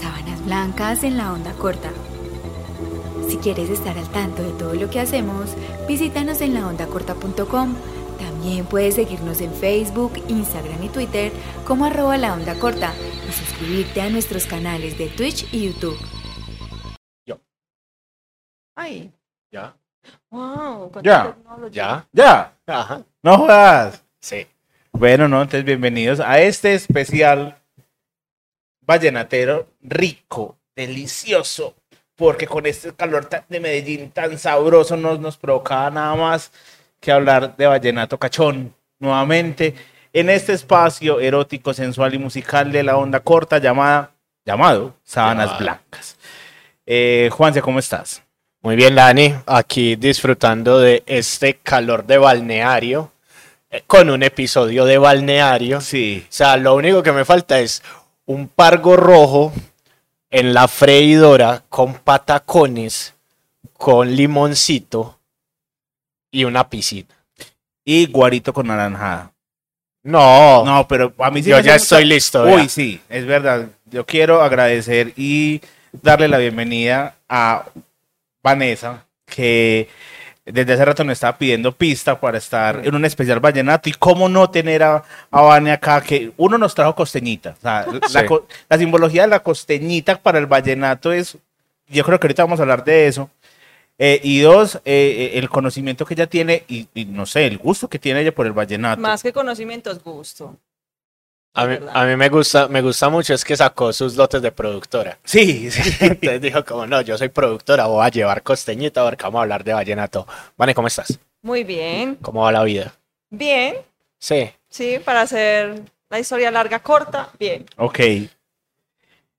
Sábanas blancas en la onda corta. Si quieres estar al tanto de todo lo que hacemos, visítanos en laondacorta.com. También puedes seguirnos en Facebook, Instagram y Twitter como arroba la onda corta y suscribirte a nuestros canales de Twitch y YouTube. Ay, Ya. wow. Ya. Ya. Ya, Ajá. no jodas. Sí. Bueno, no, entonces bienvenidos a este especial vallenatero rico, delicioso, porque con este calor de Medellín tan sabroso no nos provocaba nada más que hablar de vallenato cachón nuevamente en este espacio erótico, sensual y musical de la onda corta llamada, llamado Sábanas. Blancas. Eh, Juanse, ¿cómo estás? Muy bien, Dani. Aquí disfrutando de este calor de balneario eh, con un episodio de balneario. Sí. O sea, lo único que me falta es un pargo rojo en la freidora con patacones, con limoncito y una piscina. Y guarito con naranjada. No, No, pero a mí sí yo me ya hace estoy mucha- listo. Uy, vea. sí, es verdad. Yo quiero agradecer y darle la bienvenida a Vanessa, que desde hace rato nos estaba pidiendo pista para estar en un especial vallenato. Y cómo no tener a, a Vane acá, que uno nos trajo costeñita. O sea, la, Sí. co- la simbología de la costeñita para el vallenato es, yo creo que ahorita vamos a hablar de eso. Eh, y dos, eh, eh, el conocimiento que ella tiene y, y no sé, el gusto que tiene ella por el vallenato. Más que conocimiento es gusto. A mí, a mí me gusta, me gusta mucho es que sacó sus lotes de productora. Sí, sí. Entonces dijo como no, yo soy productora, voy a llevar costeñita porque vamos a hablar de vallenato. Vane, ¿cómo estás? Muy bien. ¿Cómo va la vida? Bien, Sí. sí, para hacer la historia larga, corta, bien. Ok.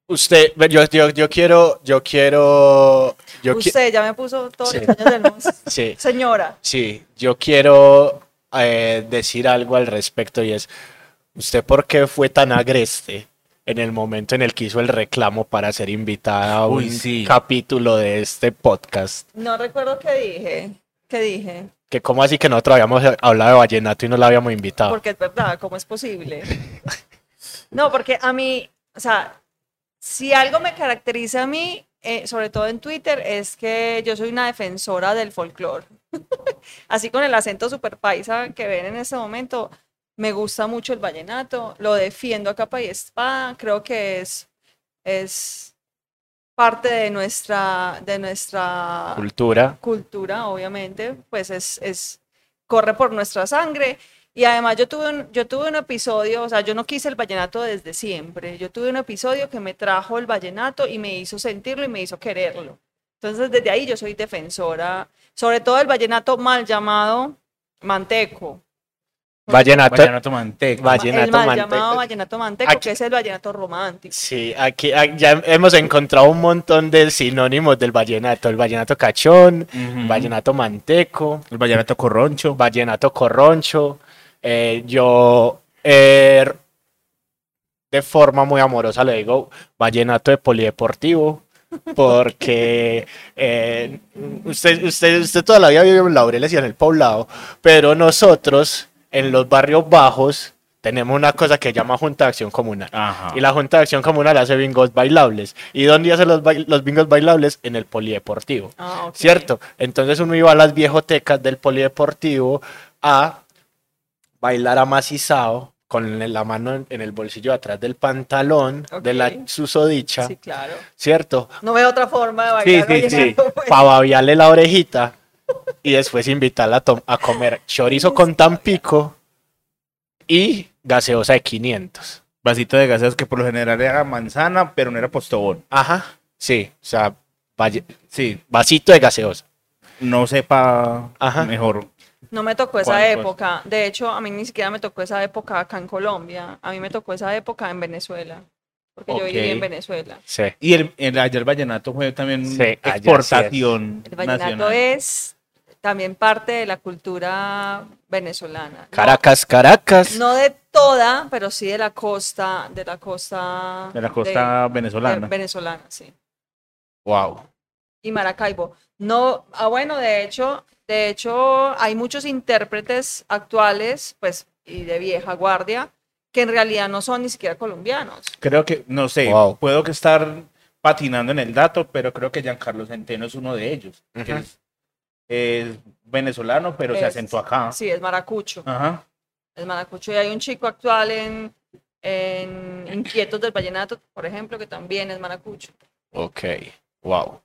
Usted, yo, yo, yo quiero, yo quiero, yo qui- Usted ya me puso todos Sí. los años del mundo. sí, Señora, sí, yo quiero eh, decir algo al respecto y es, ¿usted por qué fue tan agreste en el momento en el que hizo el reclamo para ser invitada a un Uy, sí. capítulo de este podcast? no recuerdo qué dije. ¿Qué dije? Que cómo así que nosotros habíamos hablado de vallenato y no la habíamos invitado. Porque es verdad, ¿cómo es posible? No, porque a mí, o sea, si algo me caracteriza a mí, eh, sobre todo en Twitter, es que yo soy una defensora del folclore. Así con el acento super paisa que ven en este momento, me gusta mucho el vallenato, lo defiendo a capa y espada, creo que es, es parte de nuestra, de nuestra Cultura. cultura, obviamente, pues es, es corre por nuestra sangre. Y además yo tuve, un, yo tuve un episodio, o sea, yo no quise el vallenato desde siempre. Yo tuve un episodio que me trajo el vallenato y me hizo sentirlo y me hizo quererlo. Entonces, desde ahí yo soy defensora, sobre todo el vallenato mal llamado manteco. Vallenato. Vallenato manteca. Va- Vallenato el mal manteco. llamado vallenato manteco, Aquí- que es el vallenato romántico. Sí, aquí, aquí ya hemos encontrado un montón de sinónimos del vallenato. El vallenato cachón, vallenato manteco, El vallenato corroncho. vallenato corroncho. Eh, yo eh, de forma muy amorosa le digo vallenato de polideportivo. Porque eh, usted, usted, usted toda la vida vive en Laureles y en el poblado, pero nosotros en los barrios bajos tenemos una cosa que se llama Junta de Acción Comunal. Ajá. Y la Junta de Acción Comunal hace bingos bailables. ¿Y dónde hace los, bingos bailables? En el polideportivo. Ah. ¿Cierto? Entonces uno iba a las viejotecas del polideportivo a bailar amacizado con la mano en- el bolsillo atrás del pantalón de la susodicha, Sí, claro. ¿cierto? No veo otra forma de Sí, bailar sí, sí. pues. Para babiarle la orejita y después invitarla a, tom- a comer chorizo con tampico y gaseosa de 500. Vasito de gaseos que por lo general era manzana, pero no era postobón. Ajá, sí, o sea, valle- Sí, vasito de gaseosa. no sepa Ajá. mejor. No me tocó esa época. De hecho, a mí ni siquiera me tocó esa época acá en Colombia. A mí me tocó esa época en Venezuela. Porque yo viví en Venezuela. Sí. Y el, el, allá el vallenato fue también Sí, allá sí exportación El vallenato nacional. es también parte de la cultura venezolana. No- Caracas, Caracas. No, de toda, pero sí de la costa, de la costa. De la costa de- venezolana. de venezolana, sí. Wow. y Maracaibo. No, ah, bueno, de hecho, de hecho, hay muchos intérpretes actuales, pues, y de vieja guardia, que en realidad no son ni siquiera colombianos. Creo que, no sé, Wow. puedo que estar patinando en el dato, pero creo que Giancarlo Centeno es uno de ellos. que Ujú. es, es venezolano, pero se asentó acá. Sí, es maracucho. Ajá. Es maracucho. Y hay un chico actual en, en Inquietos del Vallenato, por ejemplo, que también es maracucho. Ok, wow.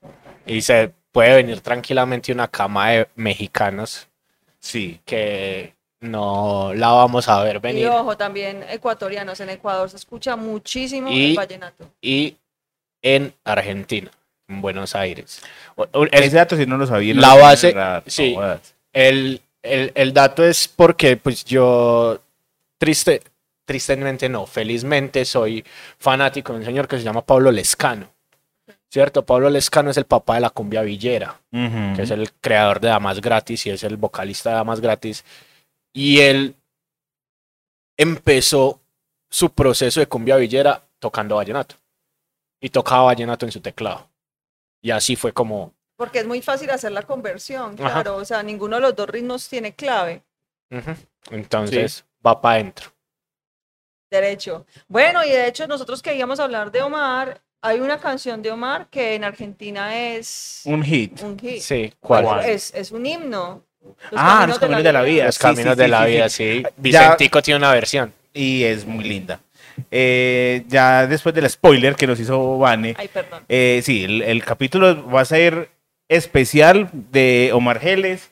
Y se puede venir tranquilamente una cama de mexicanos Sí. que no la vamos a ver Y venir. ojo, también ecuatorianos. En Ecuador se escucha muchísimo Y- el vallenato. Y en Argentina, en Buenos Aires. El- Ese dato sí no lo sabía. no la base- no sí. El, el- el dato es porque pues yo triste, tristemente no, felizmente soy fanático de un señor que se llama Pablo Lescano. ¿Cierto? Pablo Lescano es el papá de la cumbia villera, que es el creador de Damas Gratis y es el vocalista de Damas Gratis. Y él empezó su proceso de cumbia villera tocando vallenato. Y tocaba vallenato en su teclado. Y así fue como Porque es muy fácil hacer la conversión, Ajá. claro. O sea, ninguno de los dos ritmos tiene clave. Entonces va para adentro. Derecho. Bueno, y de hecho nosotros queríamos hablar de Omar. Hay una canción de Omar que en Argentina es Un hit. un hit. Sí, ¿cuál? ¿Cuál? Es, es un himno. Ah, Los Caminos de la Vida. Los Sí, caminos sí, de sí, la sí, vida, sí. sí. Ya- Vicentico tiene una versión. Y es muy linda. Eh, ya después del spoiler que nos hizo Vane, Ay, perdón. eh, sí, el, el capítulo va a ser especial de Omar Geles.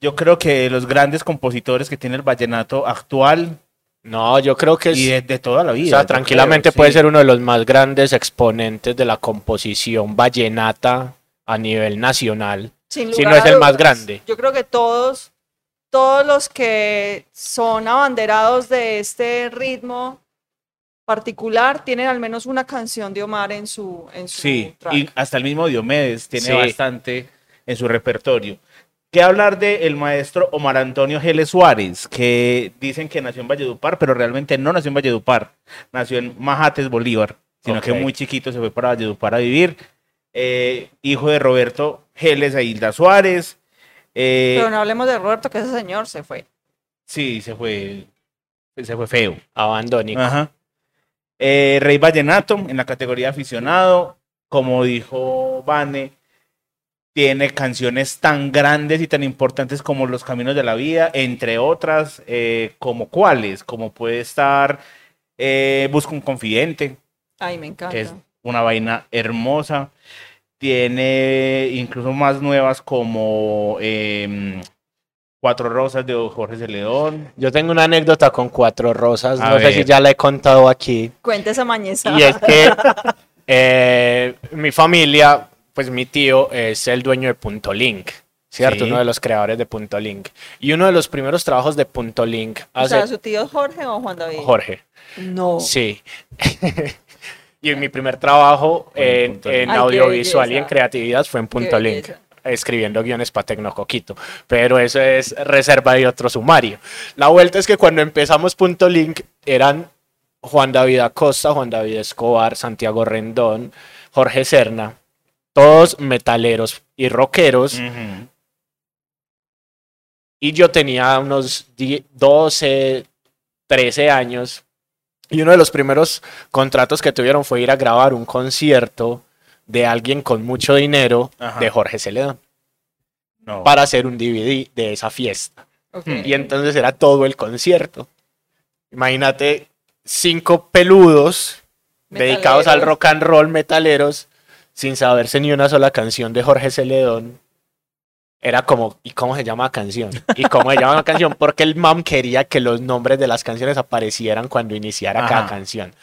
Yo creo que los grandes compositores que tiene el vallenato actual No, yo creo que es, y de, de toda la vida. o sea, yo tranquilamente creo, puede sí. ser uno de los más grandes exponentes de la composición vallenata a nivel nacional. Sin si no es el más grande. Yo creo que todos, todos los que son abanderados de este ritmo particular tienen al menos una canción de Omar en su, en su Sí, track. y hasta el mismo Diomedes tiene Sí. bastante en su repertorio. ¿Qué hablar del maestro Omar Antonio Geles Suárez? Que dicen que nació en Valledupar, pero realmente no nació en Valledupar. Nació en Majates, Bolívar, sino que muy chiquito se fue para Valledupar a vivir. Eh, hijo de Roberto Geles e Hilda Suárez. Eh, Pero no hablemos de Roberto, que ese señor se fue. Sí, se fue, se fue feo. Abandónico. Ajá. Eh, Rey Vallenato en la categoría aficionado, como dijo Vane, tiene canciones tan grandes y tan importantes como Los Caminos de la Vida, entre otras, eh, como cuáles, como puede estar eh, Busca un Confidente, Ay, me encanta. que es una vaina hermosa. Tiene incluso más nuevas como em, Cuatro Rosas de Jorge Celedón. Yo tengo una anécdota con Cuatro Rosas, A no sé ver. si ya la he contado aquí. Cuenta esa mañeza. Y es que eh, mi familia, pues mi tío es el dueño de Punto Link, ¿cierto? Sí. Uno de los creadores de Punto Link. Y uno de los primeros trabajos de Punto Link o hace sea, ¿su tío es Jorge o Juan David? Jorge. No. Sí. y mi primer trabajo en Ay, qué audiovisual y en belleza. creatividad fue en Punto Qué Link. belleza. Escribiendo guiones para Tecnocoquito. Pero eso es reserva de otro sumario. La vuelta es que cuando empezamos Punto Link eran Juan David Acosta, Juan David Escobar, Santiago Rendón, Jorge Serna, todos metaleros y rockeros. Y yo tenía unos 10 12, 13 años. Y uno de los primeros contratos que tuvieron fue ir a grabar un concierto de alguien con mucho dinero Ajá. de Jorge Celedón No. para hacer un DVD de esa fiesta. Ok. Y entonces era todo el concierto. Imagínate cinco peludos dedicados al rock and roll metaleros sin saberse ni una sola canción de Jorge Celedón. Era como, ¿y cómo se llama la canción? ¿Y cómo se llama la canción? Porque el mam quería que los nombres de las canciones aparecieran cuando iniciara cada canción.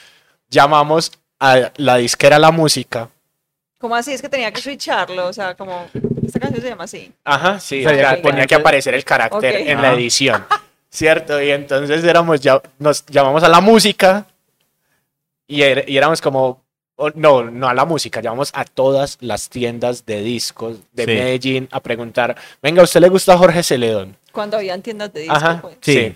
Llamamos a la disquera La Música. ¿Cómo así? Es que tenía que switcharlo. O sea, como. Esta canción se llama así. Ajá, sí, O sea, o sea, ya- tenía que aparecer el carácter Ok. en la Ajá. edición. ¿Cierto? Y entonces éramos ya, nos llamamos a la música y, er- y éramos como, no, no a la música, llamamos a todas las tiendas de discos de Sí. Medellín a preguntar, venga, ¿a usted le gusta Jorge Celedón? Cuando habían tiendas de disco. Ajá, pues. sí. Sí.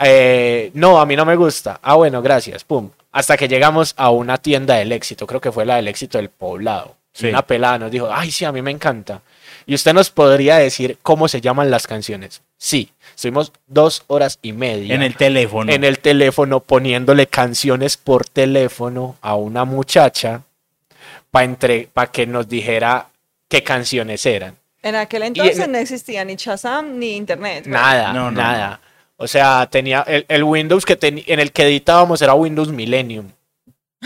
Eh, no, a mí no me gusta. Ah, bueno, gracias, pum. Hasta que llegamos a una tienda del éxito, creo que fue la del éxito del poblado. Y. Una pelada nos dijo, ay, sí, a mí me encanta. ¿Y usted nos podría decir cómo se llaman las canciones? Sí, estuvimos dos horas y media En el teléfono. en el teléfono poniéndole canciones por teléfono a una muchacha para pa que nos dijera qué canciones eran. En aquel entonces no existía ni Shazam ni Internet. ¿verdad? Nada, No, no, nada. O sea, tenía el, el Windows que teni- en el que editábamos era Windows Millennium.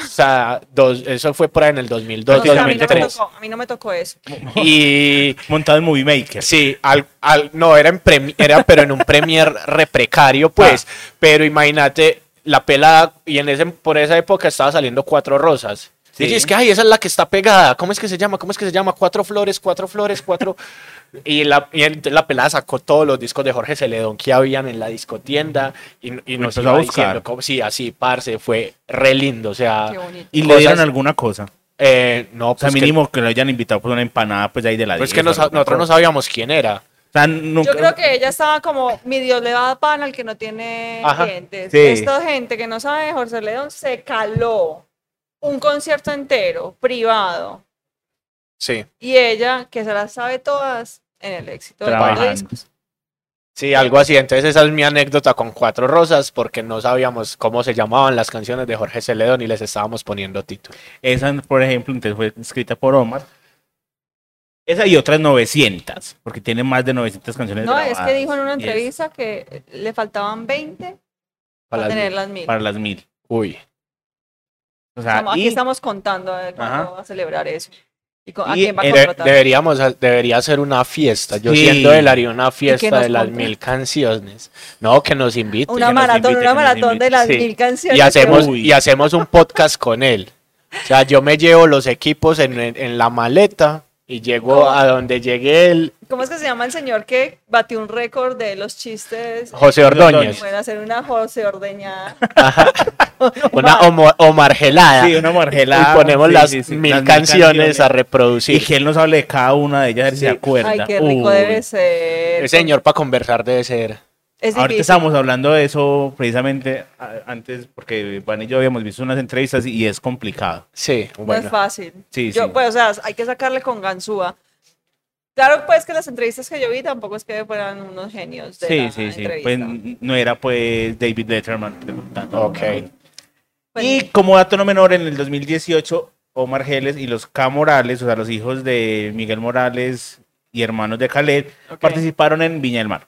O sea, dos, eso fue por ahí en el 2002, No sé, a, mí no me 2003. tocó, a mí no me tocó eso. Y Montado en Movie Maker. sí, al, al- no, era, en premi- era pero en un Premiere re precario, pues. Pero imagínate, la pelada, y en ese, por esa época estaba saliendo Cuatro Rosas. Sí. Y es que, ay, esa es la que está pegada. ¿Cómo es que se llama? ¿Cómo es que se llama? Cuatro flores, cuatro flores, cuatro... Y la, y la pelada sacó todos los discos de Jorge Celedón que habían en la discotienda y, y nos iba a diciendo, cómo- sí, así, parce, fue re lindo, o sea, Qué bonito. Y le dieron alguna cosa. eh, no, O sea, pues que, mínimo que, lo hayan invitado por una empanada, pues ahí de la pues 10 que nos- nosotros no sabíamos quién era. O sea, nunca- Yo creo que ella estaba como, mi Dios le va a pan al que no tiene Ajá. dientes. Sí. Esta gente que no sabe de Jorge León se caló un concierto entero, privado. Sí, Y ella, que se las sabe todas, en el éxito de Trabajando. los discos. sí, algo así. Entonces esa es mi anécdota con Cuatro Rosas porque no sabíamos cómo se llamaban las canciones de Jorge Celedón y les estábamos poniendo título. Esa, por ejemplo, entonces fue escrita por Omar. Esa y otras 900, porque tiene más de 900 canciones No, es que dijo en una entrevista que le faltaban 20 para, Para las tener mil. las mil. Para las mil. Uy, O sea, Estamos- aquí estamos contando a ver cuándo Ajá. va a celebrar eso. ¿Y con- a Y quién va a el- contratar? deberíamos, debería ser una fiesta. Yo Sí. siendo él haría una fiesta de las mil canciones. No, que nos invite. una maratón, invite, una maratón de las Sí. mil canciones. y hacemos Uy. y hacemos un podcast con él. O sea, yo me llevo los equipos en, en- en la maleta y llego ¿Cómo? a donde llegue él, ¿Cómo es que se llama el señor que batió un récord de los chistes? José Ordóñez, Pueden hacer una José Ordeñada. una homo- omargelada. Sí, una margelada. y ponemos Sí, las sí, sí, mil las mil canciones a Y reproducir. que él nos hable de cada una de ellas, si se acuerda. Ay, qué rico Uy. debe ser. El señor para conversar debe ser. Es Ahorita difícil. estábamos hablando de eso precisamente antes, porque Van y yo habíamos visto unas entrevistas y es complicado. Sí, No es bueno. fácil. Sí, Yo, sí. Pues, o sea, hay que sacarle con ganzúa. Claro, pues que las entrevistas que yo vi tampoco es que fueran unos genios de Sí, la sí, sí. Pues no era pues David Letterman preguntando. Ok. Pues, Y como dato no menor, en el 2018, Omar Geles y los K. Morales, o sea, los hijos de Miguel Morales y hermanos de Khaled, ok. participaron en Viña del Mar.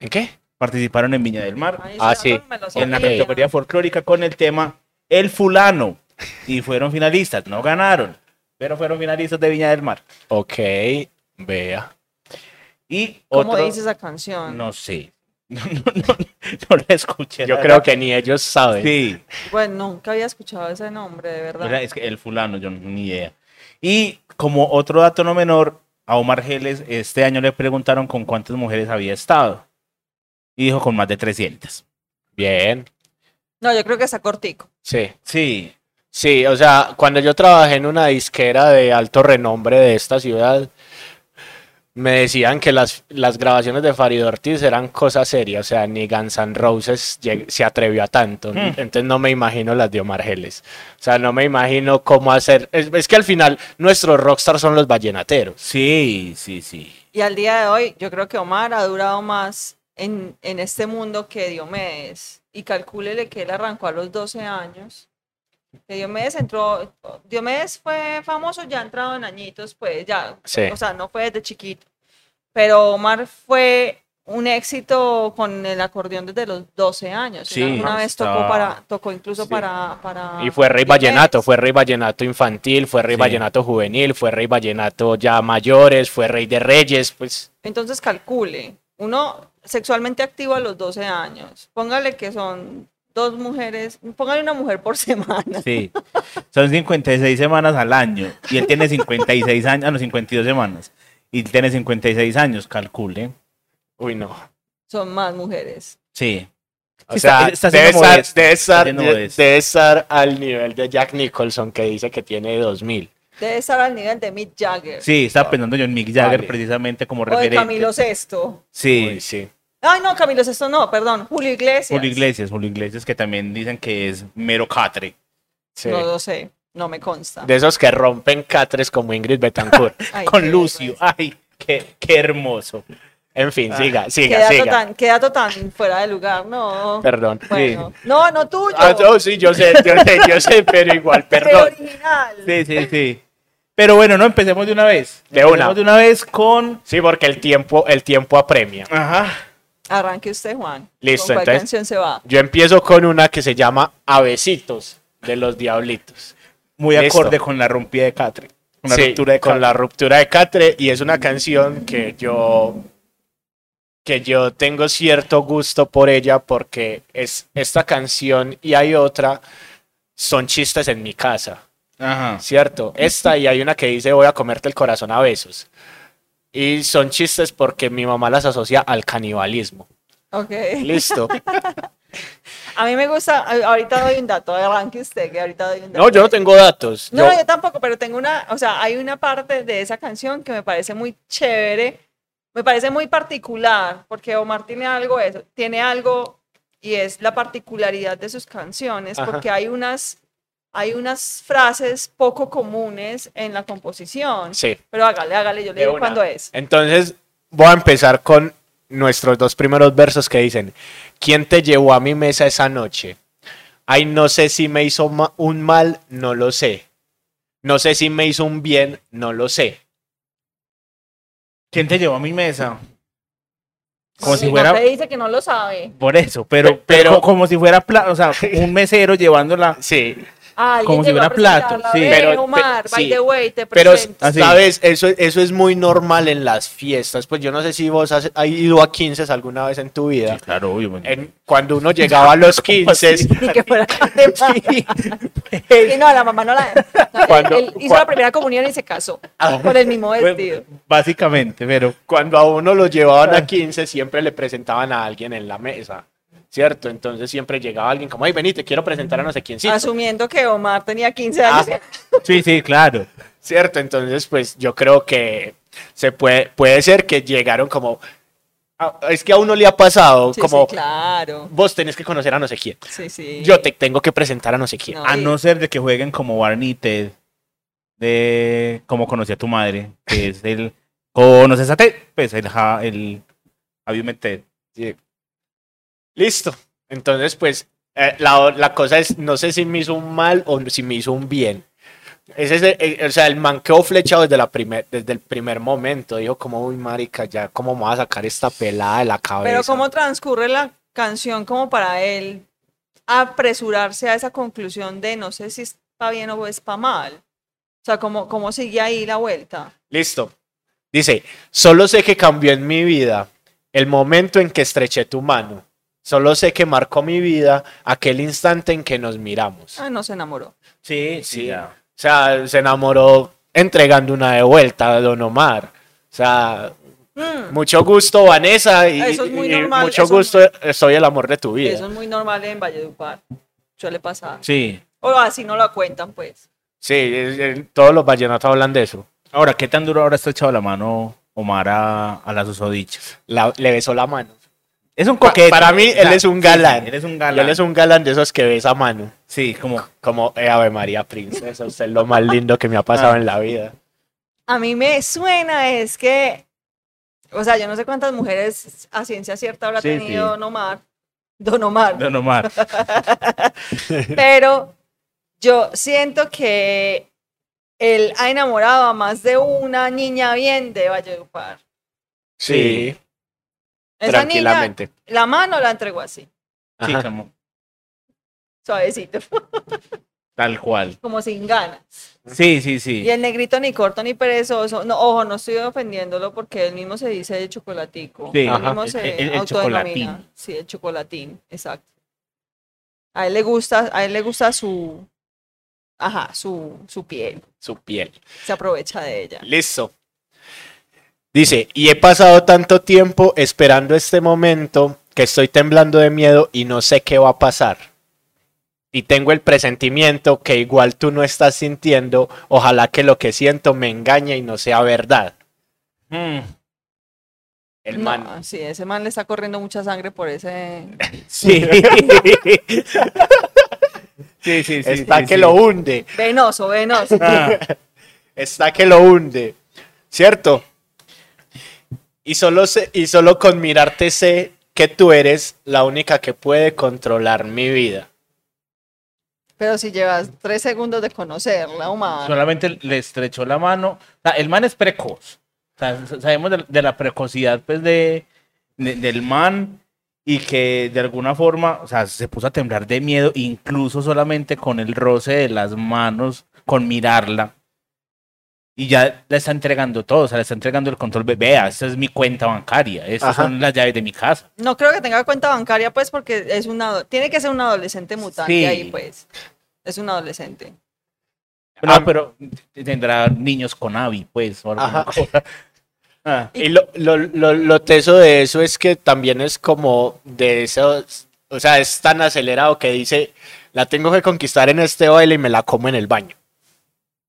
¿En qué? Participaron en Viña del Mar, Ah, sí. en la categoría folclórica con el tema El Fulano. Y fueron finalistas, no ganaron, pero fueron finalistas de Viña del Mar. Ok, vea. Y ¿Cómo otro, dice esa canción? no sé, no, no, no, no la escuché. Yo la creo verdad. que ni ellos saben. Sí, Bueno, nunca había escuchado ese nombre, de verdad. Es que el fulano, yo no- ni idea. Y como otro dato no menor, a Omar Geles este año le preguntaron con cuántas mujeres había estado. Y dijo con más de 300. Bien, No, yo creo que está cortico. sí. Sí. Sí, o sea, cuando yo trabajé en una disquera de alto renombre de esta ciudad, me decían que las, las grabaciones de Farid Ortiz eran cosas serias, o sea, ni Guns N' Roses lleg- se atrevió a tanto. Mm. Entonces no me imagino las de Omar Geles. O sea, no me imagino cómo hacer. Es, es que al final nuestros rockstars son los vallenateros. Sí, sí, sí. Y al día de hoy, yo creo que Omar ha durado más en, en este mundo que Diomedes. Y calcúlele que él arrancó a los 12 años. Que Diomedes entró, Diomedes fue famoso ya entrado en añitos, pues ya, Sí. o sea, no fue desde chiquito. Pero Omar fue un éxito con el acordeón desde los 12 años. Sí, una vez tocó para, tocó incluso Sí. para, para Y fue rey vallenato, fue rey vallenato infantil, fue rey Sí. vallenato juvenil, fue rey vallenato ya mayores, fue rey de reyes, pues Entonces calcule, uno sexualmente activo a los 12 años, póngale que son dos mujeres, póngale una mujer por semana. Sí. Son 56 semanas al año. Y él tiene 56 años, a los 52 semanas. Y él tiene 56 años, calcule. uy no. Son más mujeres. Sí. O sea, está- está debe, estar, debe, estar, debe estar al nivel de Jack Nicholson que dice que tiene 2000. Debe estar al nivel de Mick Jagger. Sí, estaba pensando yo en Mick Jagger Vale. precisamente como o de referente. Camilo Sesto. Sí. Uy, sí. Ay, no, Camilo Sesto no, perdón, Julio Iglesias. Julio Iglesias, Julio Iglesias, que también dicen que es mero catre. sí. No lo sé, no me consta. De esos que rompen catres como Ingrid Betancourt. Ay, Con qué Lucio. vergüenza. Ay, qué, qué hermoso. En fin, Ah. siga, Qué siga, dato, siga. tan, qué dato tan fuera de lugar, no. Perdón. Bueno, no, no tuyo. Ah, no, sí, yo sé, yo sé, yo sé, pero igual, pero perdón. original. Sí, sí, sí. Pero bueno, no empecemos de una vez. De Empecemos una. de una vez con. Sí, porque el tiempo, el tiempo apremia. Ajá. Arranque usted, Juan. Listo, ¿Con cuál entonces- canción se va? Yo empiezo con una que se llama Avesitos de los Diablitos. Muy Listo. acorde con la rompida de Catre. Con la Sí, ruptura de con Catre. la ruptura de Catre y es una canción que yo que yo tengo cierto gusto por ella porque es esta canción y hay otra son chistes en mi casa, Ajá. ¿cierto? Esta y hay una que dice voy a comerte el corazón a besos. Y son chistes porque mi mamá las asocia al canibalismo. Ok. Listo. A mí me gusta, ahorita doy un dato, arranque usted, que ahorita doy un dato. No, yo no tengo datos. No, Yo- yo tampoco, pero tengo una, o sea, hay una parte de esa canción que me parece muy chévere, me parece muy particular, porque Omar tiene algo eso, tiene algo y es la particularidad de sus canciones, Ajá. porque hay unas, hay unas frases poco comunes en la composición. Sí. Pero hágale, hágale, yo le De digo una. cuándo es. Entonces, voy a empezar con nuestros dos primeros versos que dicen, ¿quién te llevó a mi mesa esa noche? Ay, no sé si me hizo ma- un mal, no lo sé. No sé si me hizo un bien, no lo sé. ¿Quién te llevó a mi mesa? Como Sí, si fuera. No te dice que no lo sabe. Por eso, pero, Pe- pero, pero- como si fuera, o sea, un mesero llevándola. Sí, alguien Como si fuera plato, sí. "Ve, Pero- Omar, pe- by sí. the way, te pero, presento. Así. ¿sabes? Eso, eso es muy normal en las fiestas. Pues yo no sé si vos has, has ido a 15 alguna vez en tu vida. Claro, obvio. En- cuando uno llegaba a los 15, Y que fuera Sí, no, la mamá no la. no, Cuando- él hizo la primera comunión y se casó Ah. con el mismo Bueno, vestido. Básicamente, pero. cuando a uno lo llevaban a 15, siempre le presentaban a alguien en la mesa, ¿cierto? Entonces siempre llegaba alguien como, ay, vení, te quiero presentar a no sé quién, Asumiendo que Omar tenía 15 años. Ah. Sí, sí, claro. ¿cierto? Entonces, pues yo creo que se puede, puede ser que llegaron como, ah, es que a uno le ha pasado, Sí, como, sí, claro. vos tenés que conocer a no sé quién, Sí, sí. yo te tengo que presentar a no sé quién. No. A y- no ser de que jueguen como Barney Ted, de cómo conocí a tu madre, que es el conoces a Ted, pues el ja, el Ted. Listo. Entonces, pues, eh, la, la cosa es, no sé si me hizo un mal o si me hizo un bien. Ese es el- el- o sea, el man quedó flechado desde, la primer, desde el primer momento. Dijo como, uy, marica, ya, ¿cómo me voy a sacar esta pelada de la cabeza? Pero cómo transcurre la canción como para él apresurarse a esa conclusión de no sé si es para bien o es para mal. O sea, cómo, cómo sigue ahí la vuelta. Listo. Dice, solo sé que cambió en mi vida el momento en que estreché tu mano. Solo sé que marcó mi vida aquel instante en que nos miramos. Ah, no se enamoró. Sí, Sí. O sea, se enamoró entregando una de vuelta a Don Omar. O sea, Mm, mucho gusto, Vanessa, y, Eso es muy y normal, mucho eso- gusto, soy el amor de tu vida. Eso es muy normal en Valledupar. Suele pasar. Sí. O así no lo cuentan, pues. Sí, es- es- todos los vallenatos hablan de eso. Ahora, ¿qué tan duro ahora está echado la mano Omar a, a la susodicha? La- le besó la mano. Es un Pa- coquete. para mí, él es un galán. sí, él es un Y galán. él es un galán de esos que besa mano. Sí, como. Como eh, Ave María Princesa, usted es lo más lindo que me ha pasado Ah. en la vida. A mí me suena es que, o sea, yo no sé cuántas mujeres a ciencia cierta habrá Sí, tenido sí. Don Omar. Don Omar. Don Omar. Pero yo siento que él ha enamorado a más de una niña bien de Valledupar. Sí, Esa niña, tranquilamente. la mano la entregó así, Sí, como, suavecito, tal cual. como sin ganas. Sí, sí, sí. Y el negrito ni corto ni perezoso. No, ojo, no estoy ofendiéndolo porque él mismo se dice de chocolatico. Sí, él Ajá. mismo el- se el- el autodenomina. chocolatín. Sí, el chocolatín, exacto. A él le gusta, a él le gusta su, ajá, su, su piel. Su piel. Se aprovecha de ella. Listo. Dice, y he pasado tanto tiempo esperando este momento que estoy temblando de miedo y no sé qué va a pasar. Y tengo el presentimiento que igual tú no estás sintiendo, ojalá que lo que siento me engañe y no sea verdad. Mm, El No, man. sí, ese man le está corriendo mucha sangre por ese. Sí. sí, sí, sí. está sí, que sí. lo hunde, Venoso, venoso. Ah, está que lo hunde. ¿Cierto? Y solo, sé- y solo con mirarte sé que tú eres la única que puede controlar mi vida. Pero si llevas tres segundos de conocerla, Omar. Solamente le estrechó la mano. O sea, el man es precoz. O sea, s- sabemos de, de la precocidad pues, de, de- del man y que de alguna forma, o sea, se puso a temblar de miedo, incluso solamente con el roce de las manos, con mirarla. Y ya le está entregando todo, o sea, le está entregando el control. Ve- Vea, esta es mi cuenta bancaria, estas Ajá. son las llaves de mi casa. No creo que tenga cuenta bancaria, pues, porque es una, tiene que ser un adolescente mutante Sí. ahí, pues. Es un adolescente. No, Ah. pero tendrá niños con AVI, pues, o alguna Ajá. cosa. Ah. Y lo, lo, lo, lo teso de eso es que también es como de esos, o sea, es tan acelerado que dice, la tengo que conquistar en este baile y me la como en el baño.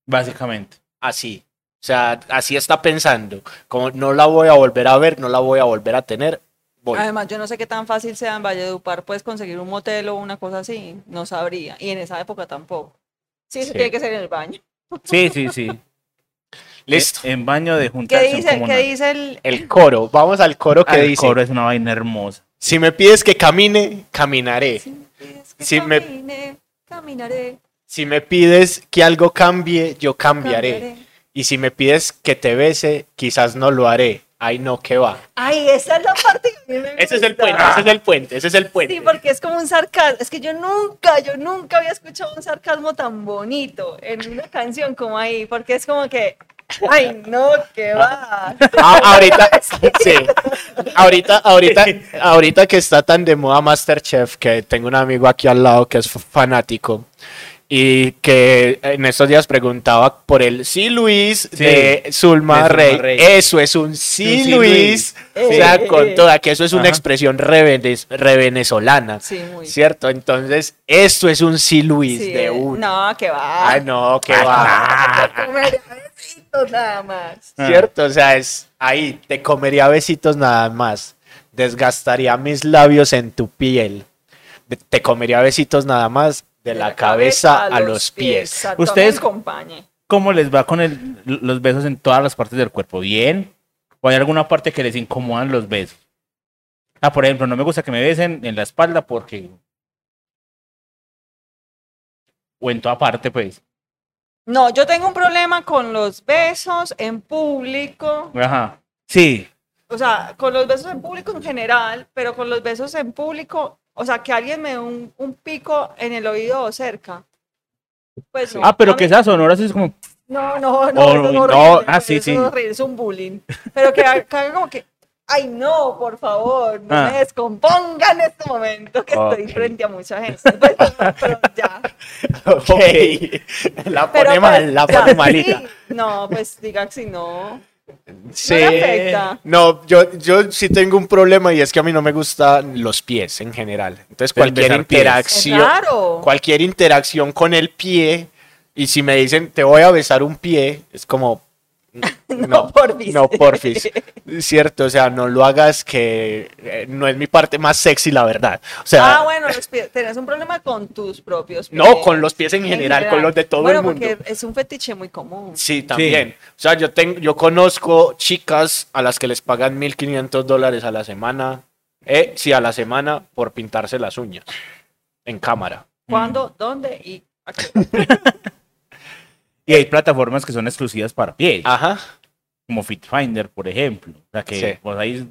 Básicamente. Así. O sea, así está pensando. Como no la voy a volver a ver, no la voy a volver a tener, voy. Además, yo no sé qué tan fácil sea en Valledupar, pues, conseguir un motel o una cosa así. No sabría. Y en esa época tampoco. Sí, eso Sí. tiene que ser en el baño. Sí, sí, sí. Listo. En baño de ¿Qué juntarse dice, ¿qué dice el...? El coro. Vamos al coro que el dice, coro es una vaina hermosa. si me pides que camine, caminaré. Si me pides que Si me- camine, caminaré, Si me pides que algo cambie, yo cambiaré. cambiaré. Y si me pides que te bese, quizás no lo haré. Ay, no, que va. Ay, esa es la parte que a mí me Ese es el gusta. puente, ese es el puente, ese es el puente. Sí, porque es como un sarcasmo. Es que yo nunca, yo nunca había escuchado un sarcasmo tan bonito en una canción como ahí, porque es como que, ay, no, que va. Ah, ahorita, sí. Ahorita, ahorita, ahorita que está tan de moda Masterchef, que tengo un amigo aquí al lado que es fanático y que en estos días preguntaba por el sí Luis Sí, de Zulma de Zulma Rey. Rey. Eso es un sí, sí, Luis. Luis. O sea, con toda, que eso es una Ajá. expresión re, venez- re venezolana. Sí, muy. ¿Cierto? Entonces, esto es un sí Luis Sí, de uno. No, que va. Ay, no, que va. Comer besitos nada más. Ah. ¿Cierto? O sea, es ahí, te comería besitos nada más. Desgastaría mis labios en tu piel. Te comería besitos nada más de, la, cabeza, a los pies. Exacto, Ustedes- me acompañe. ¿Cómo les va con el- los besos en todas las partes del cuerpo? ¿Bien? ¿O hay alguna parte que les incomodan los besos? Ah, por ejemplo, no me gusta que me besen en la espalda porque... O en toda parte, pues. No, yo tengo un problema con los besos en público. Ajá. Sí. O sea, con los besos en público en general, pero con los besos en público, o sea, que alguien me dé un, un pico en el oído o cerca. Pues no. Ah, pero A que mí- sonoro así es como... No, no, no, Oh, eso es no, horrible, ah, sí, eso sí. Es horrible, es un bullying. Pero que haga como que, ay, no, por favor, no Ah. me descomponga en este momento que estoy frente a mucha gente. Pues, pero ya. Ok. La Pero pone mal, la pues, pone malita. sí. No, pues diga que si no. Sí. afecta. No, yo, yo sí tengo un problema y es que a mí no me gustan los pies en general. Entonces, cualquier interacción, cualquier interacción con el pie, y si me dicen te voy a besar un pie, es como no, porfis. no porfis, cierto, o sea, no lo hagas que eh, no es mi parte más sexy, la verdad. O sea, Ah, bueno, los pies. Tenés un problema con tus propios pies. no con los pies en general, con los de todo Bueno, el mundo. porque es un fetiche muy común. Sí, también. O sea, yo tengo, yo conozco chicas a las que les pagan 1.500 dólares a la semana, eh, sí, a la semana por pintarse las uñas en cámara. ¿Cuándo? ¿Dónde? ¿Y a qué? Y hay plataformas que son exclusivas para pies. Ajá. como FitFinder, por ejemplo. O sea que Sí. pues ahí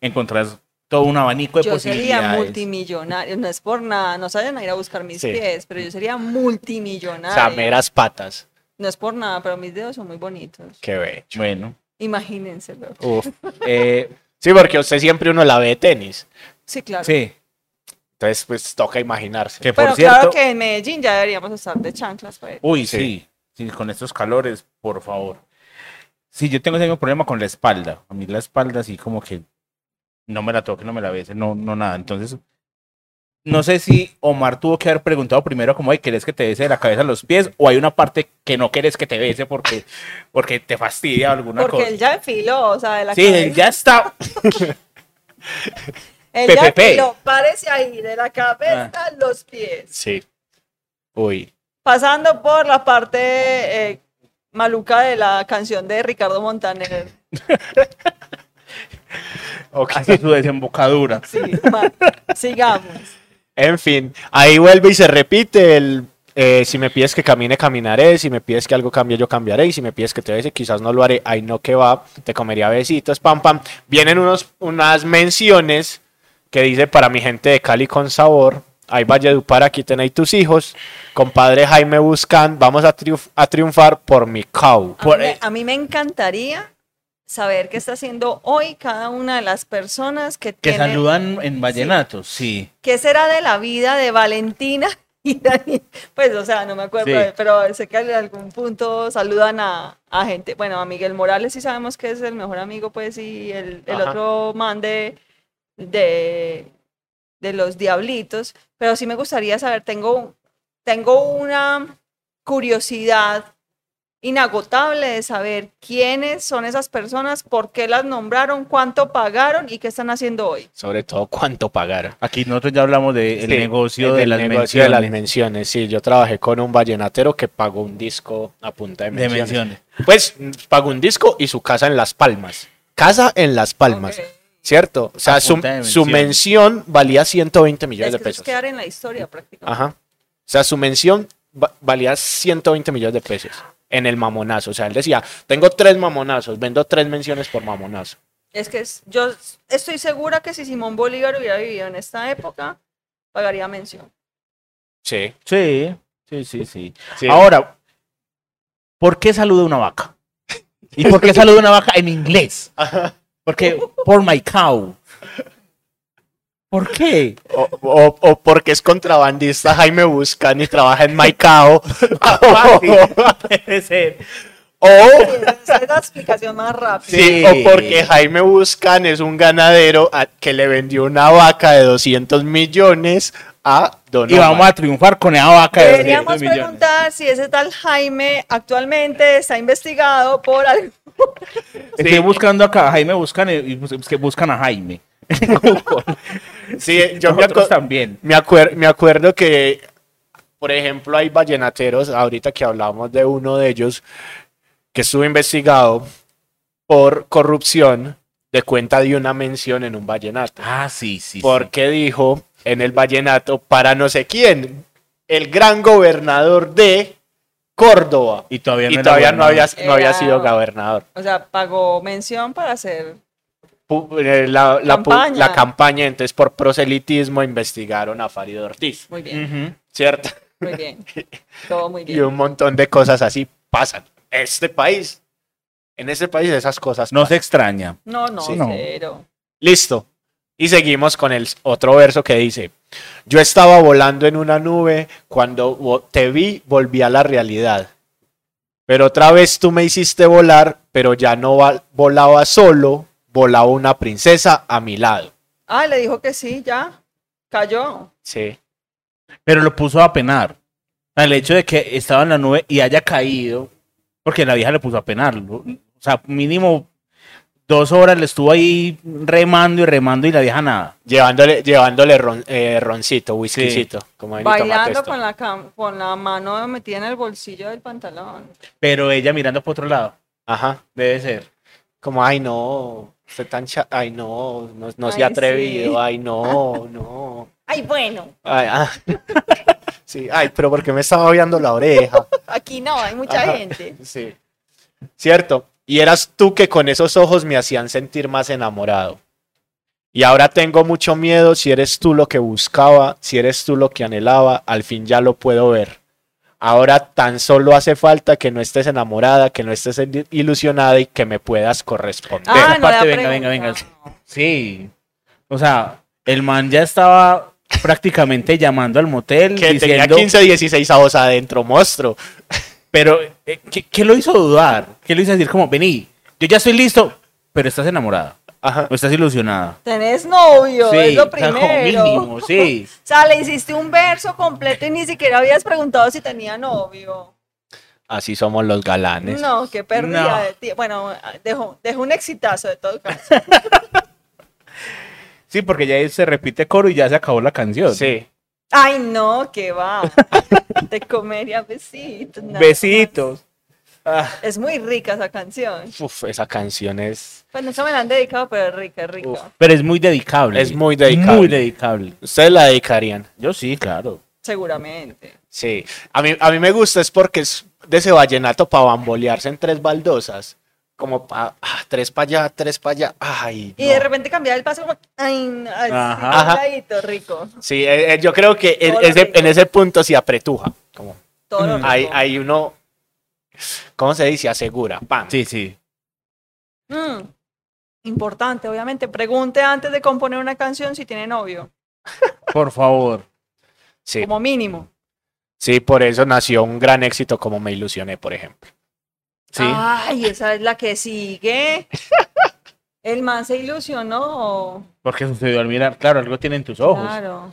encontrás todo un abanico de Yo sería posibilidades. multimillonario. No es por nada, no saben a ir a buscar mis Sí. pies, pero yo sería O multimillonario. sea, meras patas. No es por nada, pero mis dedos son muy bonitos. Qué bello. Bueno, Imagínenselo. Uf. eh, Sí, porque usted siempre uno la ve de tenis. Sí, claro. sí, Entonces, pues toca imaginarse. que por Pero cierto, claro que en Medellín ya deberíamos estar de chanclas, pues. uy, Sí. sí. Sí, con estos calores, por favor. Sí, yo tengo ese mismo problema con la espalda. A mí la espalda así como que no me la toque, no me la bese, no, no nada. Entonces, no sé si Omar tuvo que haber preguntado primero como, "Ay, ¿querés que te bese de la cabeza a los pies? O hay una parte que no querés que te bese porque, porque te fastidia alguna Porque cosa. él ya enfiló, o sea, de la Sí, cabeza. él ya está. Él ya PPP. enfiló, párese ahí, de la cabeza Ah. a los pies. Sí. Uy. Pasando por la parte eh, maluca de la canción de Ricardo Montaner. Ok. hasta su desembocadura. Sí, ma- sigamos. En fin, ahí vuelve y se repite el eh, si me pides que camine, caminaré, si me pides que algo cambie, yo cambiaré, y si me pides que te bese, quizás no lo haré, ahí no que va, te comería besitos, pam, pam. Vienen unos, unas menciones que dice para mi gente de Cali con sabor, ahí Valledupar, aquí tenéis tus hijos, compadre Jaime Buscan, vamos a, triunf- a triunfar por mi cow. A, Por- mí, me- a mí me encantaría saber qué está haciendo hoy cada una de las personas que, Que tienen- saludan en vallenatos, sí. ¿Qué será de la vida de Valentina y Dani? Pues, o sea, no me acuerdo, Sí. pero sé que en algún punto saludan a, a gente. Bueno, a Miguel Morales sí sabemos que es el mejor amigo, pues, y el, el otro man de, de, de los Diablitos. Pero sí me gustaría saber, tengo, tengo una curiosidad inagotable de saber quiénes son esas personas, por qué las nombraron, cuánto pagaron y qué están haciendo hoy. Sobre todo cuánto pagaron. Aquí nosotros ya hablamos del Sí, negocio de las negocio de las menciones. menciones. Sí, yo trabajé con un vallenatero que pagó un disco a punta de De menciones. menciones. Pues pagó un disco y su casa en Las Palmas. Casa en Las Palmas. ¿Cierto? O sea, su, de su mención valía 120 millones Es de que es pesos. quedar en la historia prácticamente. Ajá. O sea, su mención va- valía 120 millones de pesos en el mamonazo. O sea, él decía, tengo tres mamonazos, vendo tres menciones por mamonazo. Es que es- yo estoy segura que si Simón Bolívar hubiera vivido en esta época, pagaría mención. Sí. Sí, sí, sí, sí. sí. Ahora, ¿por qué saluda una vaca? ¿Y por qué saluda una vaca en inglés? Porque, por my cow. ¿Por qué? O, o- o porque es contrabandista Jaime Buscan y trabaja en Maicao. Debe ser. o, Esa es la explicación más rápida. sí, Sí. o porque Jaime Buscan es un ganadero a- que le vendió una vaca de 200 millones a Don Y vamos a triunfar con esa vaca de Deberíamos 200 millones. preguntar si ese tal Jaime actualmente está investigado por algo. Estoy buscando acá Jaime buscan que buscan a Jaime. Sí, yo me, también. me, acuer- me acuerdo que, por ejemplo, hay vallenateros, ahorita que hablamos de uno de ellos, que estuvo investigado por corrupción de cuenta de una mención en un vallenato. Ah, sí, sí. sí. Porque dijo en el vallenato para no sé quién, el gran gobernador de Córdoba. Y todavía no, Y era todavía no había, no sido gobernador. O sea, pagó mención para hacer. Eh, La, Campaña. la campaña, entonces por proselitismo investigaron a Farid Ortiz, Muy bien. ¿cierto? muy bien. Todo muy Y bien. un montón de cosas así pasan. Este país, en este país esas cosas No se extraña. No, no, Sí. No. cero. Listo. Y seguimos con el otro verso que dice, yo estaba volando en una nube, cuando te vi volví a la realidad. Pero otra vez tú me hiciste volar, pero ya no volaba solo, volaba una princesa a mi lado. Ah, le dijo que sí, ya. Cayó. Sí. Pero lo puso a penar. El hecho de que estaba en la nube y haya caído, porque la vieja le puso a penar. O sea, mínimo dos horas le estuvo ahí remando y remando y la vieja nada. Llevándole, llevándole ron- eh, roncito, whiskycito. Como Bailando con la, con la mano metida en el bolsillo del pantalón. Pero ella mirando por otro lado. Ajá. Debe ser. Como, ay, no, usted tan cha- ay, no, no, no se Ay, ha atrevido, sí. ay, no, no. Ay, bueno, Ay, ah. Sí, ay, pero porque me estaba viendo la oreja. aquí no, hay mucha Ajá. gente. Sí. Cierto. Y eras tú que con esos ojos me hacían sentir más enamorado. Y ahora tengo mucho miedo si eres tú lo que buscaba, si eres tú lo que anhelaba, al fin ya lo puedo ver. Ahora tan solo hace falta que no estés enamorada, que no estés il- ilusionada y que me puedas corresponder. Ah, no parte, venga, venga, venga. preguntado. Sí. O sea, el man ya estaba prácticamente llamando al motel que tenía diciendo, 15, 16 avos adentro, monstruo. Pero eh, ¿qué, qué lo hizo dudar? ¿Qué lo hizo decir como, vení, yo ya estoy listo, pero estás enamorada Ajá. o estás ilusionada? Tenés novio, es lo o sea, como primero. mínimo, sí. O sea, le hiciste un verso completo y ni siquiera habías preguntado si tenía novio. Así somos los galanes. No, qué pérdida No. de tiempo. Bueno, dejó, dejó un exitazo de todo caso. Sí, porque ya se repite coro y ya se acabó la canción. Sí. Ay, no, que va. Te comería besitos. Besitos. Ah, Es muy rica esa canción. Uf, esa canción es... Pues no se me la han dedicado, pero es rica, es rica. Uf. pero es muy dedicable. Es muy dedicable. Muy dedicable. ¿Ustedes la dedicarían? Yo sí, claro. Seguramente. Sí. A mí, a mí me gusta es porque es de ese vallenato para bambolearse en tres baldosas. Como pa, ah, tres para allá, tres para allá. Ay, Y de repente cambiar el paso como, ay, así, Ajá. Rico. Sí, eh, eh, yo creo que en ese, rico. en ese punto sí apretuja. Como, Todo lo Mm. hay, hay uno, ¿cómo se dice? Asegura. Pam. Sí, sí. Mm, Importante, obviamente. Pregunte antes de componer una canción si tiene novio, Por favor. Sí, como mínimo. sí, por eso nació un gran éxito como Me Ilusioné, por ejemplo. Sí. Ay, esa es la que sigue. El man se ilusionó. Porque sucedió al mirar. Claro, algo tiene en tus ojos. Claro.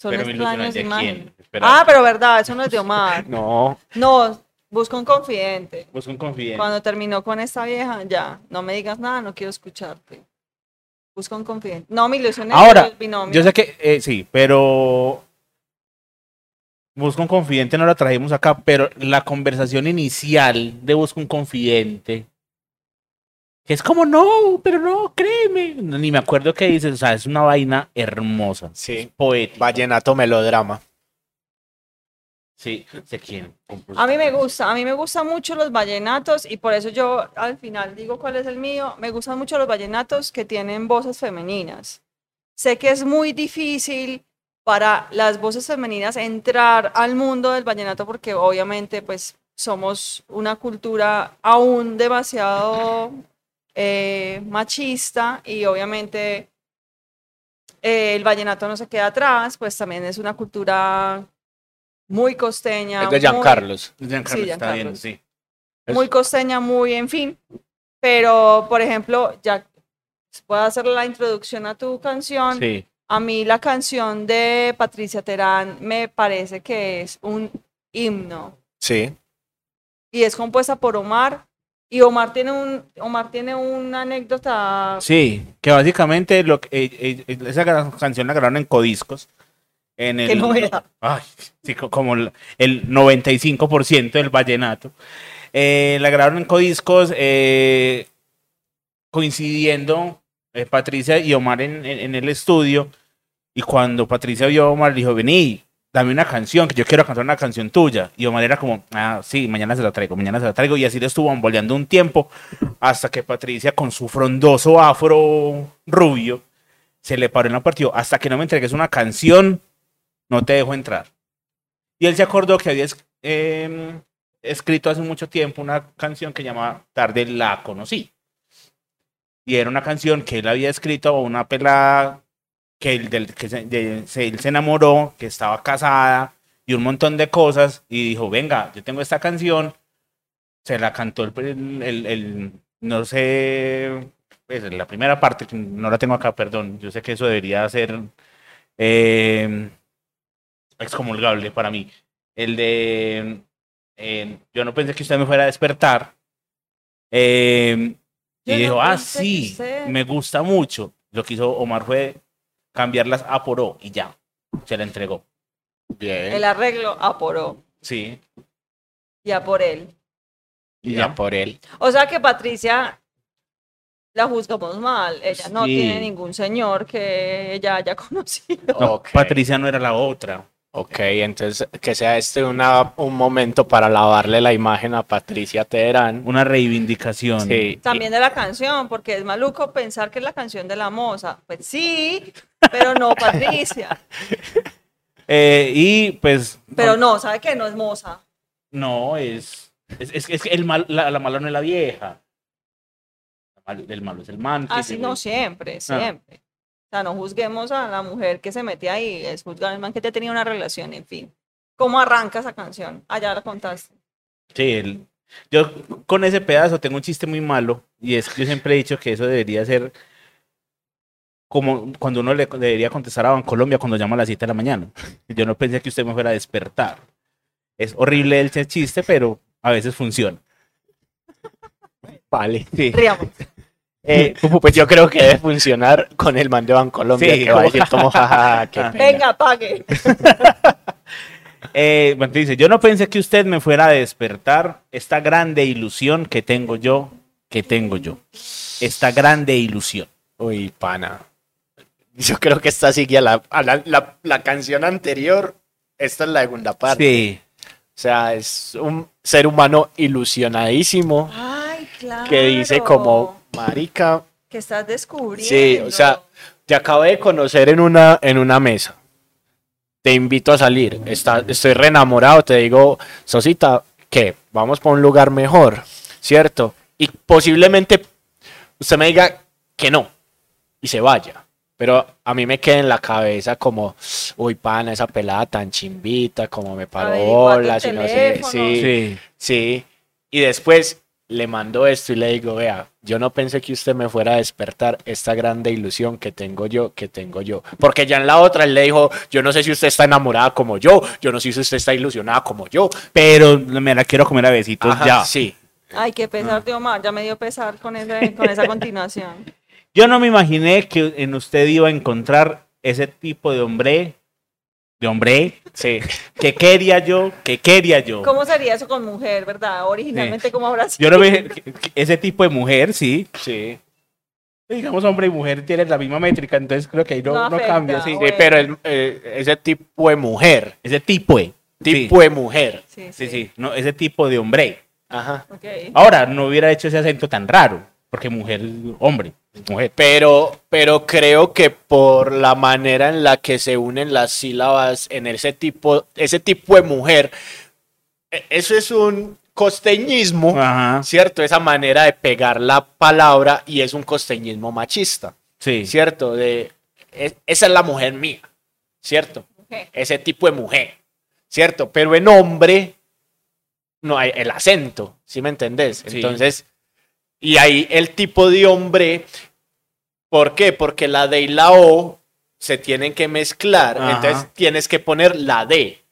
Son Pero me extraños quién. Espera, Ah, pero verdad, eso no es de Omar. No, No, busca un confidente. busca un confidente. Cuando terminó con esta vieja, ya, no me digas nada, no quiero escucharte. Busca un confidente. No, me ilusioné. Ahora, pero el binomio. Yo sé que, eh, sí, pero Busca un confidente no la trajimos acá, pero la conversación inicial de Busca un confidente, que es como, no, pero no, créeme, ni me acuerdo qué dices, o sea, es una vaina hermosa, sí. poética. Vallenato melodrama. Sí, sé quién. A mí me gusta, a mí me gustan mucho los vallenatos y por eso yo al final digo cuál es el mío. Me gustan mucho los vallenatos que tienen voces femeninas. Sé que es muy difícil para las voces femeninas entrar al mundo del vallenato porque obviamente pues somos una cultura aún demasiado eh, machista y obviamente eh, el vallenato no se queda atrás, pues también es una cultura muy costeña. Es de muy- Giancarlos. Giancarlo Sí, está bien, Giancarlos. sí. muy costeña, muy, en fin. Pero, por ejemplo, ya puedo hacer la introducción a tu canción. Sí. A mí la canción de Patricia Terán me parece que es un himno Sí. y es compuesta por Omar. Y Omar tiene un, Omar tiene una anécdota. Sí, que básicamente lo que, eh, eh, esa canción la grabaron en Codiscos. En el, Qué novedad. Ay, sí, co- como el, el 95% del vallenato. Eh, la grabaron en Codiscos coincidiendo eh, Patricia y Omar en, en- el estudio. Y cuando Patricia vio a Omar, dijo, vení, dame una canción, que yo quiero cantar una canción tuya. Y Omar era como, ah, sí, mañana se la traigo, mañana se la traigo. Y así le estuvo un tiempo hasta que Patricia, con su frondoso afro rubio, se le paró en la partida. Hasta que no me entregues una canción, no te dejo entrar. Y él se acordó que había em, escrito hace mucho tiempo una canción que llamaba Tarde la conocí. Y era una canción que él había escrito una pelada que, él, del, que se, él se enamoró, que estaba casada y un montón de cosas. Y dijo, venga, yo tengo esta canción. Se la cantó el, el- no sé, pues, la primera parte, no la tengo acá, perdón. Yo sé que eso debería ser eh, excomulgable para mí. El de, eh, yo no pensé que usted me fuera a despertar. Eh, y no dijo, ah, sí, me gusta mucho. Lo que hizo Omar fue cambiarlas a por O y ya, se la entregó. Bien. El arreglo a por O Sí, y a por él. Y ya. ya por él. O sea que Patricia la juzgamos mal. Ella no Sí. tiene ningún señor que ella haya conocido. No. Patricia no era la otra. Ok, entonces que sea este una, un momento para lavarle la imagen a Patricia Teherán. Una reivindicación. Sí. También de la canción, porque es maluco pensar que es la canción de la moza. Pues sí, pero no Patricia. Eh, y pues. Pero no, ¿sabe qué? No es moza. No, es. Es, es, es que el mal, la, la mala no es la vieja. El malo es el man. Así se- no siempre, siempre. O sea, no juzguemos a la mujer que se mete ahí, es juzgar al man que ya tenía una relación, en fin. ¿Cómo arranca esa canción? Allá la contaste. Sí, el- yo con ese pedazo tengo un chiste muy malo. Y es que yo siempre he dicho que eso debería ser. Como cuando uno le debería contestar a Bancolombia cuando llama a las 7 de la mañana. Yo no pensé que usted me fuera a despertar. Es horrible el chiste, pero a veces funciona. Vale. Sí. Riamos. Eh, pues yo creo que debe funcionar con el man de Bancolombia Sí, que va a como- decir como jajaja, qué. Venga, pague. Eh, bueno, dice, yo no pensé que usted me fuera a despertar esta grande ilusión que tengo yo, que tengo yo. Esta grande ilusión. Uy, pana. Yo creo que esta sigue a la, a la, la- la canción anterior. Esta es la segunda parte. Sí. O sea, es un ser humano ilusionadísimo Ay, claro. que dice como, marica, Que estás descubriendo. Sí, o sea, te acabo de conocer en una, en una mesa. Te invito a salir. Está, estoy re enamorado. Te digo, Sosita, que vamos para un lugar mejor, ¿cierto? Y posiblemente usted me diga que no y se vaya. Pero a mí me queda en la cabeza como, uy, pana, esa pelada tan chimbita, como me paró bolas y no sé. Sí, Sí. Sí, y después le mando esto y le digo, vea, yo no pensé que usted me fuera a despertar esta grande ilusión que tengo yo, que tengo yo. Porque ya en la otra él le dijo, yo no sé si usted está enamorada como yo, yo no sé si usted está ilusionada como yo. Pero me la quiero comer a besitos Ajá, ya. Sí, Ay, qué pesar de Omar. Ya me dio pesar con, ese, con esa continuación. Yo no me imaginé que en usted iba a encontrar ese tipo de hombre, de hombre, sí. que quería yo, que quería yo. ¿Cómo sería eso con mujer, verdad? Originalmente, ¿cómo habrá sido? Yo no que ese tipo de mujer, sí. Sí, Digamos, hombre y mujer tienen la misma métrica, entonces creo que ahí no, No cambia, sí. sí, pero el- eh, ese tipo de mujer, Ese tipo de. tipo de mujer. Sí, Sí, sí, sí, no, ese tipo de hombre. Ajá. Ok. Ahora, no hubiera hecho ese acento tan raro, porque mujer, hombre, mujer. Pero, pero creo que por la manera en la que se unen las sílabas en ese tipo, ese tipo de mujer, e- eso es un costeñismo, Ajá, ¿cierto? Esa manera de pegar la palabra y es un costeñismo machista, sí. ¿cierto? De, es- esa es la mujer mía, ¿cierto? Ok. Ese tipo de mujer, ¿cierto? Pero en hombre no hay el acento, ¿sí me entendés? Sí. Entonces, y ahí el tipo de hombre, ¿por qué? Porque la D y la O se tienen que mezclar, Ajá. entonces tienes que poner la D,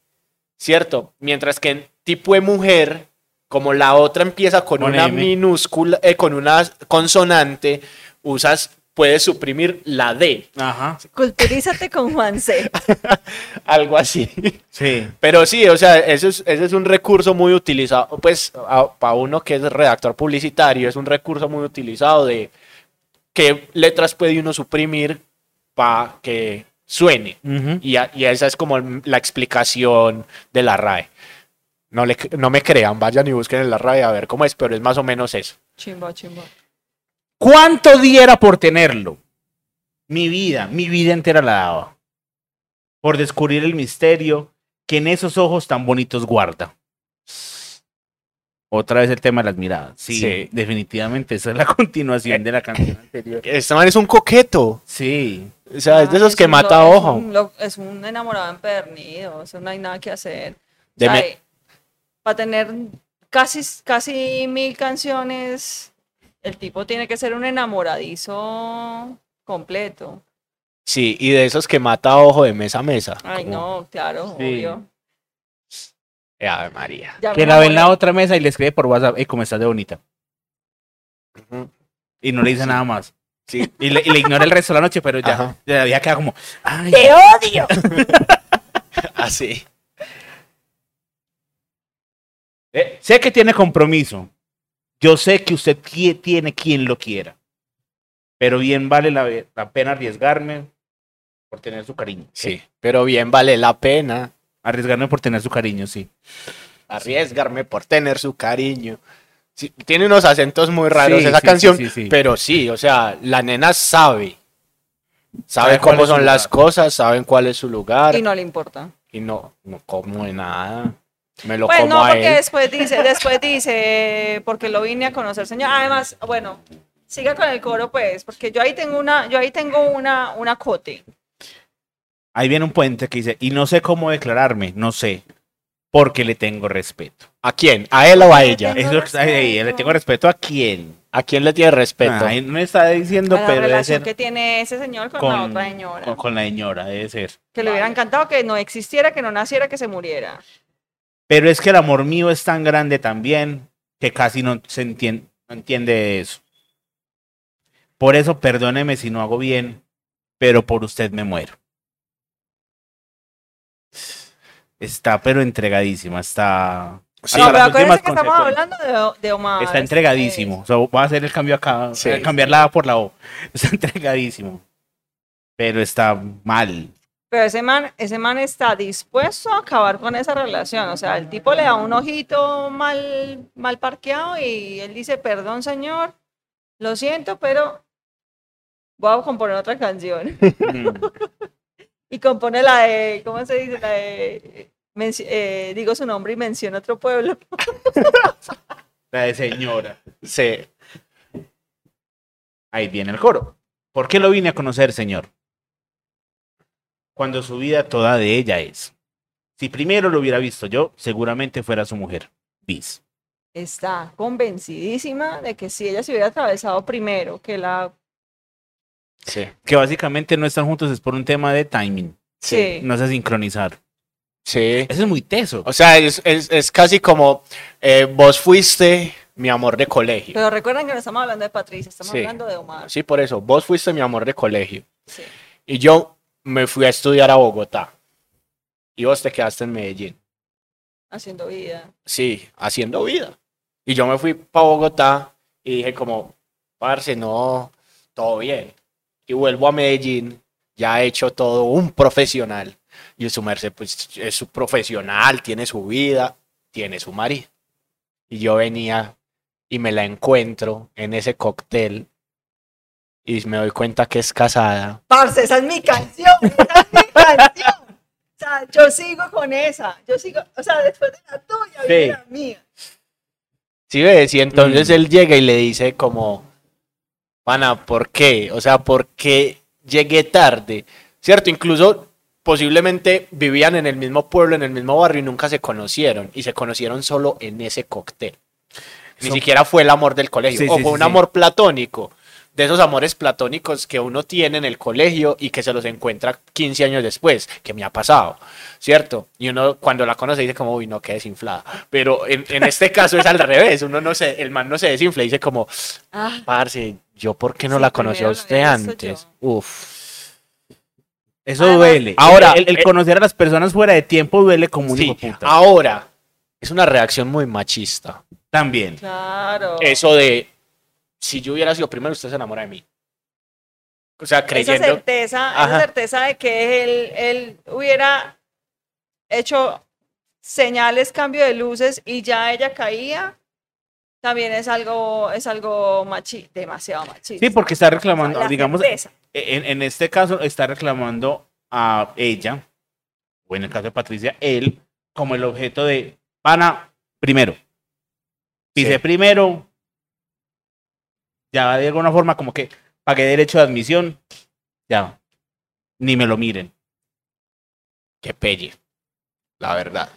¿cierto? Mientras que en tipo de mujer, como la otra empieza con Con una M. minúscula, eh, con una consonante, usas, puedes suprimir la D, Ajá, Culturízate con Juan C. algo así. sí. Pero sí, o sea, eso es, ese es un recurso muy utilizado, pues para uno que es redactor publicitario, es un recurso muy utilizado de qué letras puede uno suprimir para que suene. Y, a- y esa es como la explicación de la RAE. No, le, no me crean, vayan y busquen en la RAE a ver cómo es, pero es más o menos eso. Chimba, chimba. ¿Cuánto diera por tenerlo? Mi vida, mi vida entera la daba. Por descubrir el misterio que en esos ojos tan bonitos guarda. Otra vez el tema de las miradas. Sí, Sí. definitivamente. Esa es la continuación de la canción anterior. Este man es un coqueto. Sí. O sea, es de esos que mata lo- es ojo. un lo- Es un, enamorado empernido, eso no hay nada que hacer. Me- eh, para tener casi, casi mil canciones, el tipo tiene que ser un enamoradizo completo. Sí, y de esos que mata ojo de mesa a mesa. Ay, como- no, claro, Sí. obvio. Eh, Ave María. Ya Que la ve en la otra mesa y le escribe por WhatsApp, hey, ¿cómo estás de bonita? Y no le dice nada más. Sí. Y le, y le ignora el resto de la noche, pero ya, ya había quedado como, ay, ¡Te odio! Así. Eh, sé que tiene compromiso. Yo sé que usted tiene quien lo quiera. Pero bien vale la, la pena arriesgarme por tener su cariño. Sí, pero bien vale la pena Arriesgarme por tener su cariño, sí. arriesgarme por tener su cariño. Sí, tiene unos acentos muy raros Sí, esa sí, canción, sí, sí, sí. pero sí, o sea, la nena sabe. Sabe cómo son las cosas, saben cuál es su lugar Y y no, no le importa. no, como de nada. Me lo Pues como no, a porque él. después dice, después dice, porque lo vine a conocer, señor. Además, bueno, siga con el coro, pues, porque yo ahí tengo una, yo ahí tengo una, una cote. Ahí viene un puente que dice, y no sé cómo declararme, no sé, porque le tengo respeto. ¿A quién? ¿A él o a ella? Eso es lo que está ahí, le tengo respeto a quién. ¿A quién le tiene respeto? Ah, ahí no está diciendo, a la pero debe ser que tiene ese señor con, la otra señora. con, con la señora, debe ser. que le hubiera encantado que no existiera, que no naciera, que se muriera. Pero es que el amor mío es tan grande también que casi no se entiende, no entiende eso. Por eso perdóneme si no hago bien, pero por usted me muero. está pero entregadísima, está... Sí. no, pero acuérdense que estamos hablando de, de Omar. Está entregadísimo. O sea, voy a hacer el cambio acá. Sí. cambiar la A por la O. Está entregadísimo. Pero está mal. Pero ese man, ese man está dispuesto a acabar con esa relación. O sea, el tipo le da un ojito mal, mal parqueado y él dice, perdón señor, lo siento, pero voy a componer otra canción. Y compone la de, ¿cómo se dice? La de, eh, digo su nombre y menciono otro pueblo. La de señora. Sí. Ahí viene el coro. ¿Por qué lo vine a conocer, señor? Cuando su vida toda de ella es. Si primero lo hubiera visto yo, seguramente fuera su mujer. Bis. Está convencidísima de que si ella se hubiera atravesado primero, que la... Sí. Que básicamente no están juntos es por un tema de timing. Sí. No se sincronizar. Sí. Eso es muy teso. O sea, es, es, es casi como eh, vos fuiste mi amor de colegio. Pero recuerden que no estamos hablando de Patricia, estamos Sí. hablando de Omar. Sí, por eso. Vos fuiste mi amor de colegio. Sí. Y yo me fui a estudiar a Bogotá. Y vos te quedaste en Medellín. Haciendo vida. Sí, haciendo vida. Y yo me fui para Bogotá y dije como, parce, no, todo bien. Y vuelvo a Medellín, ya he hecho todo un profesional. Y su merced, pues, es su profesional, tiene su vida, tiene su marido. Y yo venía y me la encuentro en ese cóctel y me doy cuenta que es casada. Parce, esa es mi canción, esa es mi canción. O sea, yo sigo con esa. Yo sigo, o sea, después de la tuya, Sí. viene la mía. ¿Sí ves? Y entonces Mm. él llega y le dice como, pana, ¿por qué? O sea, ¿por qué llegué tarde? ¿Cierto? Incluso posiblemente vivían en el mismo pueblo, en el mismo barrio y nunca se conocieron. Y se conocieron solo en ese cóctel. Ni Eso- siquiera fue el amor del colegio. Sí, o sí, fue sí, un sí. amor platónico. De esos amores platónicos que uno tiene en el colegio y que se los encuentra 15 años después, que me ha pasado, ¿cierto? Y uno cuando la conoce dice como, uy, no, qué desinflada. Pero en, en este caso es al revés, uno no se, el man no se desinfla y dice como, Ah, parce, ¿yo por qué no Sí, la conocí a usted antes? yo. Uf. Eso Además- duele. Ahora, el, el eh, conocer a las personas fuera de tiempo duele como un Sí, puta. ahora, es una reacción muy machista. También. claro. Eso de, si yo hubiera sido primero, usted se enamora de mí. O sea, esa creyendo... certeza, esa certeza de que él, él hubiera hecho señales, cambio de luces y ya ella caía, también es algo, es algo machi, demasiado machista. Sí, porque está O sea, reclamando, la digamos, en, en este caso está reclamando a ella, o en el caso de Patricia, él, como el objeto de, pana, primero. Pise Sí. primero, ya de alguna forma como que pagué derecho de admisión, ya, ni me lo miren. Que pelle, la verdad.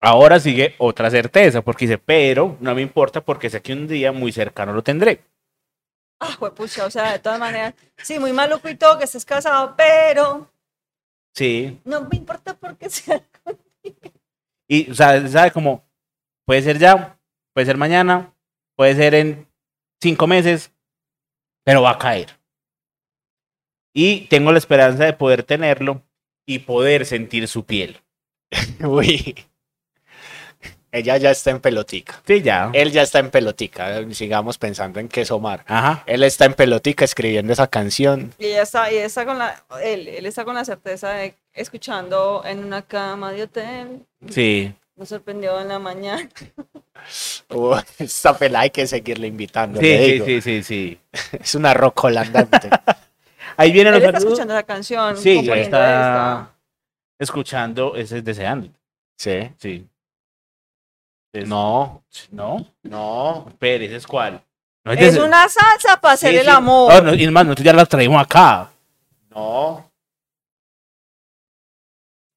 Ahora sigue otra certeza, porque dice, pero no me importa porque sé que un día muy cercano lo tendré. Ah, juepucha, o sea, de todas maneras, sí, muy maluco y todo que estés casado, pero Sí, no me importa porque sea. Y, o sea, sabe como, puede ser ya, puede ser mañana, puede ser en cinco meses, pero va a caer. Y tengo la esperanza de poder tenerlo y poder sentir su piel. Uy. Ella ya está en pelotica. Sí, ya. Él ya está en pelotica. Sigamos pensando en que es Omar. Ajá. Él está en pelotica escribiendo esa canción. Y ella está, y ella está con la, él, él está con la certeza de escuchando en una cama de hotel. Sí. Me sorprendió en la mañana. Uh, esta pelada hay que seguirle invitando. Sí, sí, digo. sí, sí, sí. Es una rocola andante. Ahí vienen Él los está escuchando la canción. Sí, ya está escuchando, ese es deseando. sí. Sí. Es- No, ¿No? no. ¿ese es cuál? No. Es una salsa para hacer Sí, el sí. amor. Oh, no, y más, nosotros ya la traímos acá. No.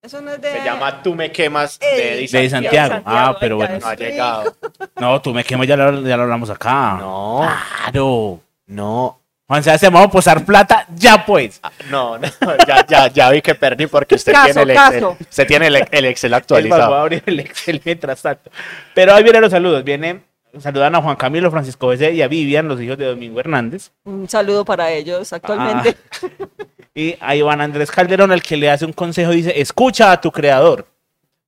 Eso no es de. Se llama Tú me quemas de Santiago. Santiago, Ah, pero bueno. No ha llegado. No, tú me quemo, ya lo, ya lo hablamos acá. No, Claro. no. Juan Sebastián, vamos a posar plata ya pues. No, no, ya, ya, ya vi que perdí porque usted Caso, tiene el Excel. caso. Usted tiene el, el Excel más, voy a actualizado. abrir el Excel mientras tanto. Pero ahí vienen los saludos. Vienen, saludan a Juan Camilo, Francisco José y a Vivian, los hijos de Domingo Hernández. Un saludo para ellos actualmente. Ah. Y a Iván Andrés Calderón, el que le hace un consejo, dice, escucha a tu creador.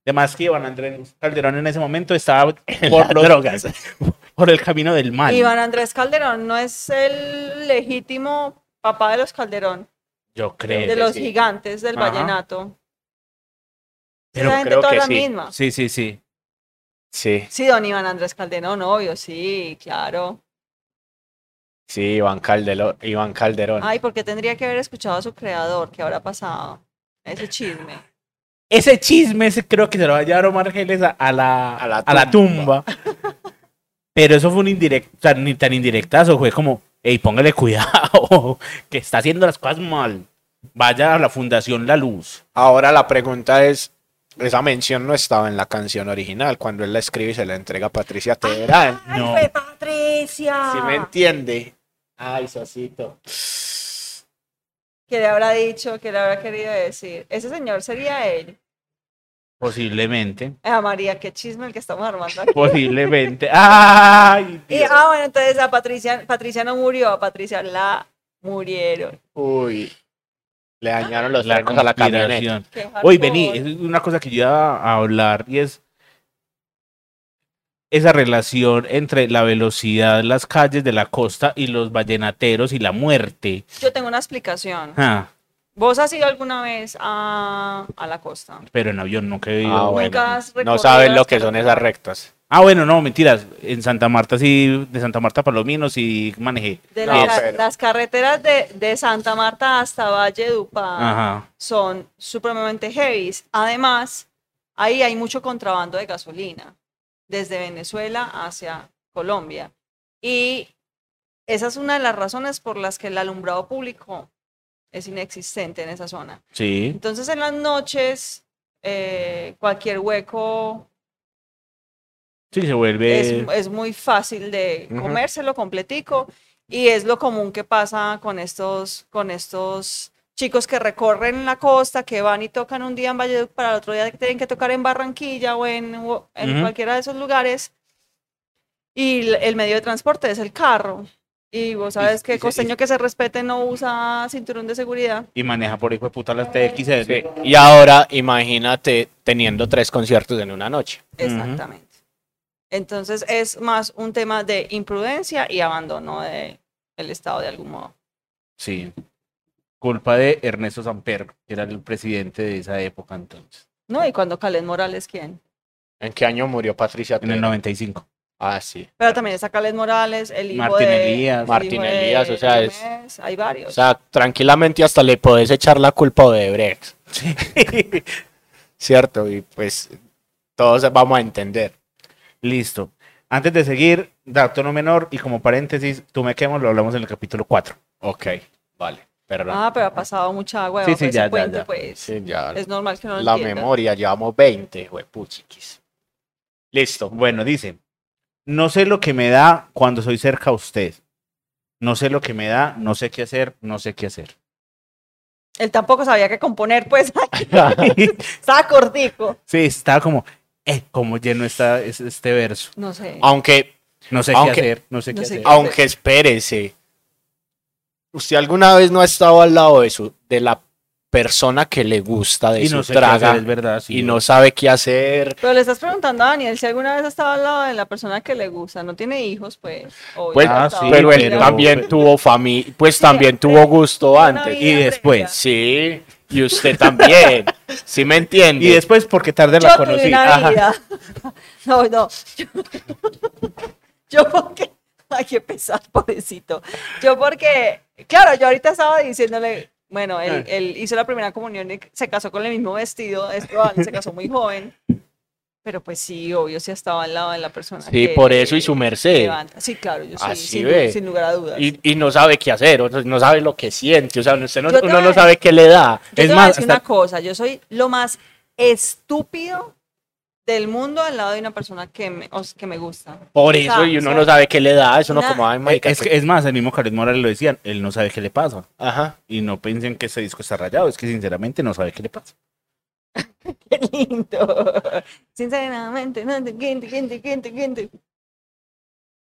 Además que Iván Andrés Calderón en ese momento estaba por, los- drogas. por el camino del mal. Iván Andrés Calderón no es el legítimo papá de los Calderón, Yo creo. de los sí. gigantes del Ajá. vallenato. Pero Esa gente creo toda que la sí. misma. Sí, sí, sí. Sí, Sí, don Iván Andrés Calderón, obvio, sí, claro. Sí, Iván Calderón. Iván Calderón. Ay, porque tendría que haber escuchado a su creador, ¿qué habrá pasado? Ese chisme. Ese chisme ese creo que se lo va a llevar Omar Geles a, a la, A la a la tumba. Pero eso fue un indirecto, o sea, ni tan indirectazo, fue como, hey, póngale cuidado, que está haciendo las cosas mal. Vaya a la Fundación La Luz. Ahora la pregunta es, esa mención no estaba en la canción original, cuando él la escribe y se la entrega a Patricia Teherán. ¡Ay, No. fue Patricia! ¿Sí me entiende? Ay, Sosito. ¿Qué le habrá dicho? ¿Qué le habrá querido decir? Ese señor sería él. Posiblemente. Ah, María, qué chisme el que estamos armando aquí. Posiblemente. ¡Ay! Y, ah, bueno, entonces a Patricia, Patricia no murió, a Patricia la murieron. Uy, le dañaron los la frenos a la camioneta. hardcore. vení, es una cosa que yo iba a hablar y es esa relación entre la velocidad de las calles de la costa y los vallenateros y la muerte. Yo tengo una explicación. Ah, ¿Vos has ido alguna vez a, a la costa? pero en avión nunca he ido. Ah, Nunca bueno. has No saben lo que son esas rectas. Ah, bueno, no, mentiras. En Santa Marta sí, de Santa Marta a Palomino sí manejé. De No, las, ca- pero- las carreteras de, de Santa Marta hasta Valle Dupá Ajá. son supremamente heavy. Además, ahí hay mucho contrabando de gasolina, desde Venezuela hacia Colombia. Y esa es una de las razones por las que el alumbrado público es inexistente en esa zona. Sí. Entonces, en las noches, eh, cualquier hueco Sí, se vuelve. es, es muy fácil de comérselo completico y es lo común que pasa con estos, con estos chicos que recorren la costa, que van y tocan un día en Valledupar, para el otro día tienen que tocar en Barranquilla o en, o en cualquiera de esos lugares y el, el medio de transporte es el carro. Y vos sabes y que costeño que se respete no usa cinturón de seguridad. Y maneja por hijo de puta las TXL. Sí. Y ahora imagínate teniendo tres conciertos en una noche. Exactamente. Entonces es más un tema de imprudencia y abandono del Estado de algún modo. Sí. Culpa de Ernesto Samper, que era el presidente de esa época entonces. No, y cuando Caled Morales, ¿quién? ¿En qué año murió Patricia En el Teherán? 95. Ah, sí. Pero también está Caled Morales, el hijo Martín de... Elías. el Martín hijo de Elías, o sea, es- Hay varios. O sea, tranquilamente hasta le podés echar la culpa a Odebrecht. ¿Cierto? Y pues todos vamos a entender. Listo. Antes de seguir, dato no menor y como paréntesis, tú me quemo, lo hablamos en el capítulo 4. Ok, vale. Perdón. ah, pero ha pasado mucha agua. Sí, bajo sí, ese ya, ya, puente, ya. pues. Sí, ya. Es normal que no lo la entienda. memoria, llevamos 20, huepuchiquis. Listo. Bueno, dice, no sé lo que me da cuando soy cerca a usted. No sé lo que me da, no sé qué hacer, no sé qué hacer. Él tampoco sabía qué componer, pues. Estaba cortico. sí, está como, eh, como lleno está es- este verso. No sé. Aunque, No sé Aunque- qué hacer, no sé no qué sé hacer. qué- aunque espérese. ¿Usted alguna vez no ha estado al lado de su, de la persona que le gusta, de Y su no sé qué traga, hacer, es verdad. sí. y no sabe qué hacer? Pero le estás preguntando a Daniel si alguna vez ha estado al lado de la persona que le gusta. No tiene hijos, pues. Pues, ah, sí, pero él pero- también tuvo familia, pues Sí, también tuvo gusto antes. Y después. Sí, y usted también. ¿Sí me entiende? Y después, porque tarde la Yo tuve conocí. una vida. No, no. Yo, yo porque. Ay, qué pesar, pobrecito. Yo porque. Claro, yo ahorita estaba diciéndole. Bueno, él, él hizo la primera comunión y se casó con el mismo vestido. Es probable, se casó muy joven. Pero pues sí, obvio, sí estaba al lado de la persona. Sí, que por eso y su merced. levanta. Sí, claro, yo sí, Así sin, ve. sin lugar a dudas. Y, y no sabe qué hacer, no sabe lo que siente, o sea, usted no, uno no sabe qué le da. Yo Es te voy a más, decir hasta- una cosa, yo soy lo más estúpido del mundo al lado de una persona que me, o sea, que me gusta. Por O eso, sea, y uno o sea, no sabe qué le da, eso no como, ay, marica, Es, que, es más, el mismo Karen Morales lo decían, él no sabe qué le pasa. Ajá. Y no piensen que ese disco está rayado, es que sinceramente no sabe qué le pasa. Qué lindo. Sinceramente, no te quinte, quinte, quinte, quinte.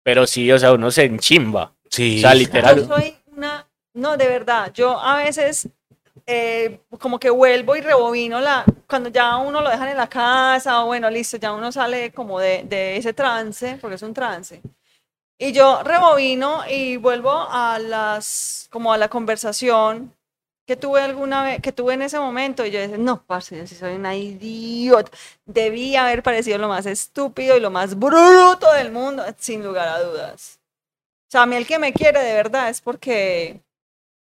Pero sí, o sea, uno se enchimba. Sí. O sea, literal. Yo soy una, no, de verdad, yo a veces eh, como que vuelvo y rebobino la, cuando ya uno lo dejan en la casa, o bueno, listo, ya uno sale como de, ese trance, porque es un trance. Y yo rebobino y vuelvo a las, como a la conversación que tuve alguna que tuve en ese momento, y yo decía, no, parce, yo soy una idiota. Debí haber parecido lo más estúpido y lo más bruto del mundo, sin lugar a dudas. O sea, a mí el que me quiere de verdad es porque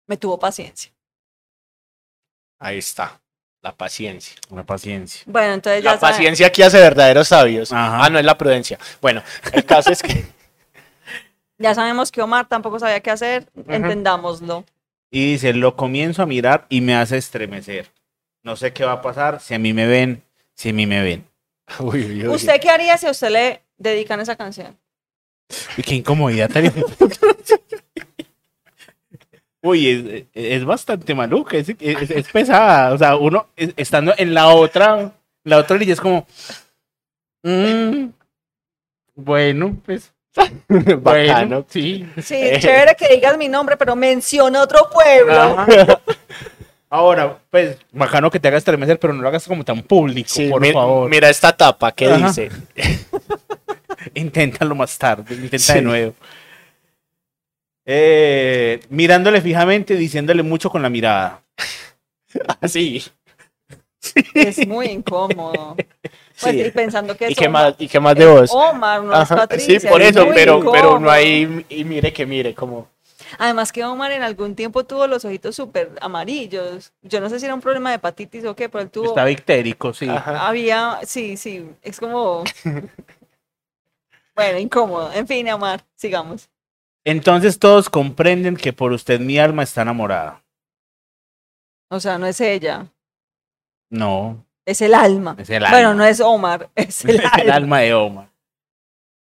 me tuvo paciencia. Ahí está. La paciencia. Una paciencia. Bueno, entonces ya La saben. paciencia aquí hace verdaderos sabios. Ajá. Ah, no es la prudencia. Bueno, el caso es que Ya sabemos que Omar tampoco sabía qué hacer, entendámoslo. Y dice, lo comienzo a mirar y me hace estremecer. No sé qué va a pasar, si a mí me ven, si a mí me ven. Uy, uy, uy. ¿Usted qué haría si a usted le dedican esa canción? Uy, qué incomodidad tan- Uy, es, es bastante maluca, es, es- es pesada. O sea, uno es- estando en la otra, la otra orilla es como. mm, bueno, pues. Bacano. Bueno, sí. Sí, chévere que digas mi nombre, pero menciona otro pueblo. Ajá. Ahora, pues, bacano que te hagas estremecer, pero no lo hagas como tan público, Sí, por mi- favor. Mira esta tapa que Ajá. dice. Inténtalo más tarde, intenta Sí. de nuevo. Eh, mirándole fijamente, diciéndole mucho con la mirada. Así. Es muy incómodo. Pues, Sí. y pensando que es ¿Y qué Omar. más, y qué más de vos? Omar, no es Patricia. sí, por es eso, pero, pero no hay. Y mire que mire, como. Además que Omar en algún tiempo tuvo los ojitos súper amarillos. Yo no sé si era un problema de hepatitis o qué, pero él tuvo... Está victérico, sí. Ajá. Había, sí, sí, es como... bueno, incómodo. En fin, Omar, sigamos. Entonces todos comprenden que por usted mi alma está enamorada. O sea, no es ella, No, es el alma. es el Bueno, alma. no es Omar, es el Es el alma de Omar.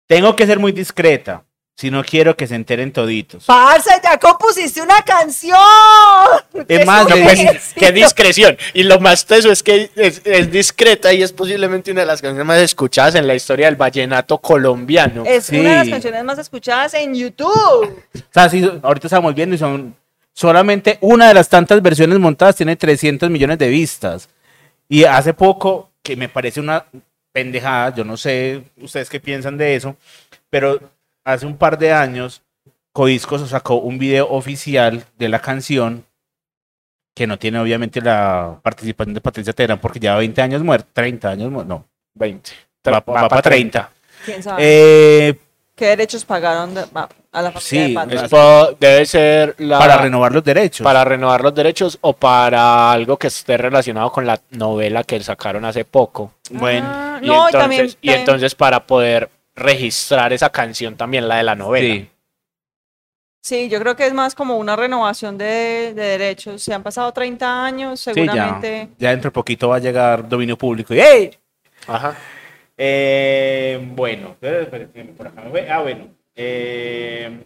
Tengo que ser muy discreta, si no quiero que se enteren toditos. ¡Parce, ya compusiste una canción! Es más, Pues, qué discreción. Y lo más teso es que es, es discreta y es posiblemente una de las canciones más escuchadas en la historia del vallenato colombiano. Es una de las canciones más escuchadas en YouTube. O sea, sí, ahorita estamos viendo y son solamente una de las tantas versiones montadas tiene 300 millones de vistas. Y hace poco, que me parece una pendejada, yo no sé ustedes qué piensan de eso, pero hace un par de años Codiscos sacó un video oficial de la canción que no tiene obviamente la participación de Patricia Terán porque lleva 20 años muerta, 30 años muerta, no, 20. va, para 30. ¿Quién sabe? Eh, ¿Qué derechos pagaron de- a la familia Sí, de Patricia? Es po- debe ser la, para renovar los derechos. para renovar los derechos o para algo que esté relacionado con la novela que sacaron hace poco. Bueno, Ah, Y, no, y entonces, también, y también- entonces para poder registrar esa canción también, la de la novela. sí. Sí, yo creo que es más como una renovación de, de derechos. Si han pasado 30 años, Sí, ya, seguramente. ya dentro de poquito va a llegar dominio público. Y, ¡Ey! Ajá. Eh, bueno, espera, por acá me voy. Ah, bueno. eh,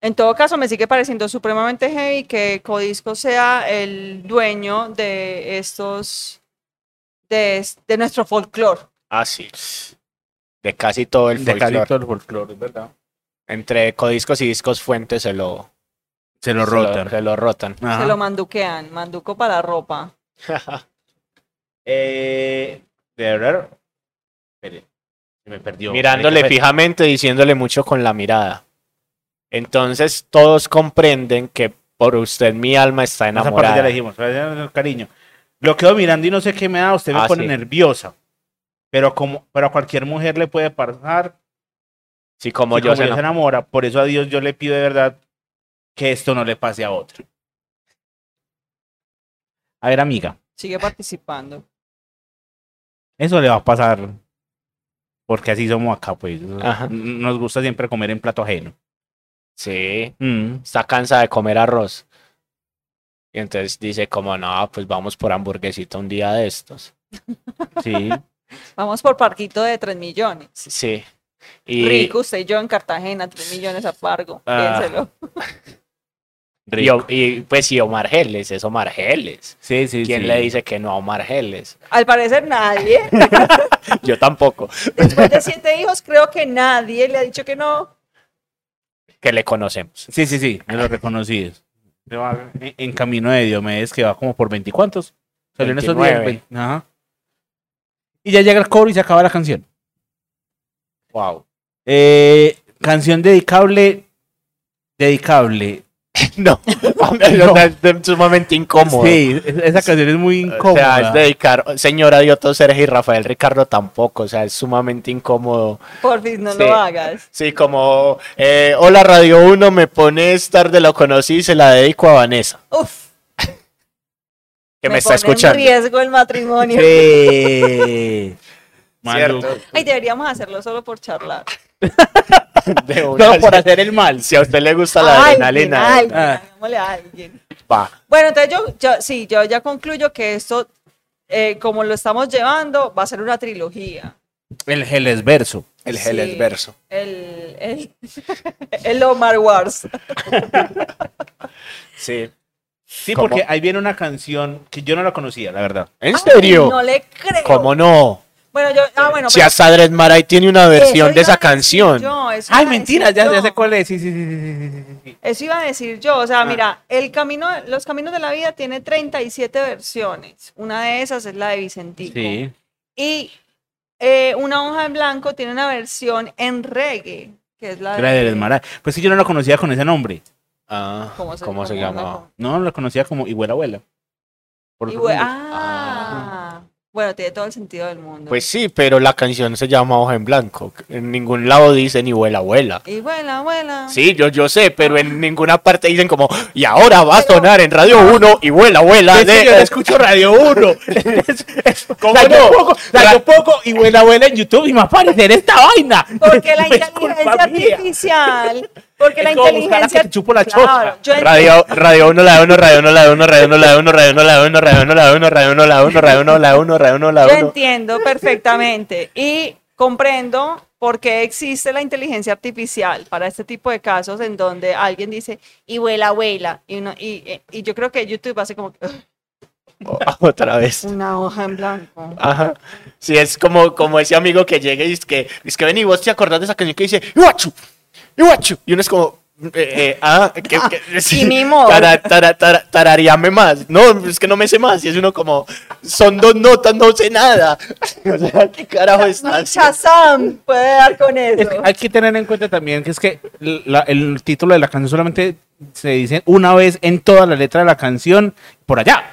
En todo caso, me sigue pareciendo supremamente heavy que Codisco sea el dueño de estos. de, de nuestro folclore. Ah, sí. De casi todo el de casi folclore. todo el folclore, es verdad. Entre codiscos y discos fuentes se lo, Se lo se rotan. se lo rotan. Ajá. Se lo manduquean. Manduco para la ropa. Eh, de verdad. Espere, se me perdió. Mirándole Marica, fijamente, diciéndole mucho con la mirada. Entonces todos comprenden que por usted mi alma está Esa parte enamorada. ya la dijimos, cariño. Lo quedo mirando y no sé qué me da, usted me Ah, pone sí. nerviosa. Pero como, pero a cualquier mujer le puede pasar Sí, como si yo se se enamora. Por eso a Dios yo le pido de verdad que esto no le pase a otro. A ver, amiga, Sigue participando. eso le va a pasar porque así somos acá, pues. Ajá. Nos gusta siempre comer en plato ajeno. Sí, Mm, está cansada de comer arroz. Y entonces dice como, no, pues vamos por hamburguesita un día de estos. sí. Vamos por parquito de 3 millones. Sí. Y, Rico, usted y yo en Cartagena, 3 millones a Fargo. Ah. Piénselo. y, rico. y, pues y Omar Geles, es Omar Geles. Sí, sí, ¿Quién sí. le dice que no a Omar Geles? Al parecer nadie. Yo tampoco, Después de siete hijos, creo que nadie le ha dicho que no. que le conocemos. Sí, sí, sí, me lo reconocí. Se va En, en camino de Diomedes, que va como por 20 cuantos. Salió en estos días. 29. ve- Ajá. Y ya llega el coro y se acaba la canción. Wow. Eh, canción dedicable. Dedicable. No, No. es sumamente incómodo. Sí, es- esa canción es muy O sea, incómoda. es dedicar, señora Dioto Sergio y Rafael Ricardo tampoco, o sea, es sumamente incómodo. Por fin, no Sí. lo hagas. Sí, como, eh, hola Radio 1, me pones tarde, lo conocí y se la dedico a Vanessa, Uf, que me, está pone escuchando. En riesgo el matrimonio. Sí. Ay, deberíamos hacerlo solo por charlar. De una. No, por hacer el mal. Si a usted le gusta la Alguien, adrenalina, alguien, Ah. a alguien. va. Bueno, entonces yo, yo- sí, yo ya concluyo que esto, eh, como lo estamos llevando, va a ser una trilogía. El Geles verso. El Sí. Verso. El, el, el Omar Wars. Sí. Sí, ¿Cómo? porque ahí viene una canción que yo no la conocía, la verdad. ¿En Ay, serio? no le creo. ¿Cómo no? Bueno, yo, ah, bueno, Si pero hasta Dred Maray tiene una versión eso de esa canción. yo, eso Ay, mentira, ya, sé cuál es. Sí, sí, sí. Eso iba a decir yo, o sea, Ah. mira, el camino, los caminos de la vida tiene 37 versiones. Una de esas es la de Vicentico. Sí. Y eh, una hoja en blanco tiene una versión en reggae, que es la de Desmaray. Pues sí, yo no la conocía con ese nombre. Ah, ¿Cómo se, ¿Cómo se llamaba? No, la conocía como Iguela Abuela. Por ah, bueno, tiene todo el sentido del mundo. Pues sí, pero la canción se llama Hoja en Blanco. En ningún lado dice ni vuela, abuela. y vuela, vuela. Sí, yo, yo sé, pero en ninguna parte dicen como, y ahora va a sonar en Radio 1 y vuela, abuela. Es que de- yo no escucho Radio 1. ¿Cómo Daño no? poco, daño poco y buena abuela en YouTube y me va a aparecer esta vaina. Porque la es inteligencia artificial, porque la Es como buscar a inteligencia que te chupo la Claro, yo Radio, Radio 1, la 1, Radio 1, la 1, Radio 1, la 1, Radio 1, la 1, Radio 1, la 1, Radio 1, la 1, Radio 1, la 1, Radio 1, la Yo 1. entiendo perfectamente y comprendo por qué existe la inteligencia artificial para este tipo de casos en donde alguien dice y vuela, vuela. Y, uno, y, y yo creo que YouTube hace como Otra vez. una hoja en blanco. Ajá. Sí, es como, como ese amigo que llega y es que, es que ven y vos te acordás de esa canción que dice Iwachu, Iwachu. Y uno es como, eh, eh, ah, que, que- sí, mi amor. tara- tara- tara- tarareame más. No, es que no me sé más. Y es uno como, son dos notas, no sé nada. O sea, ¿qué carajo está? Shazam puede dar con Es eso. que hay que tener en cuenta también que es que la- el título de la canción solamente se dice una vez en toda la letra de la canción por allá.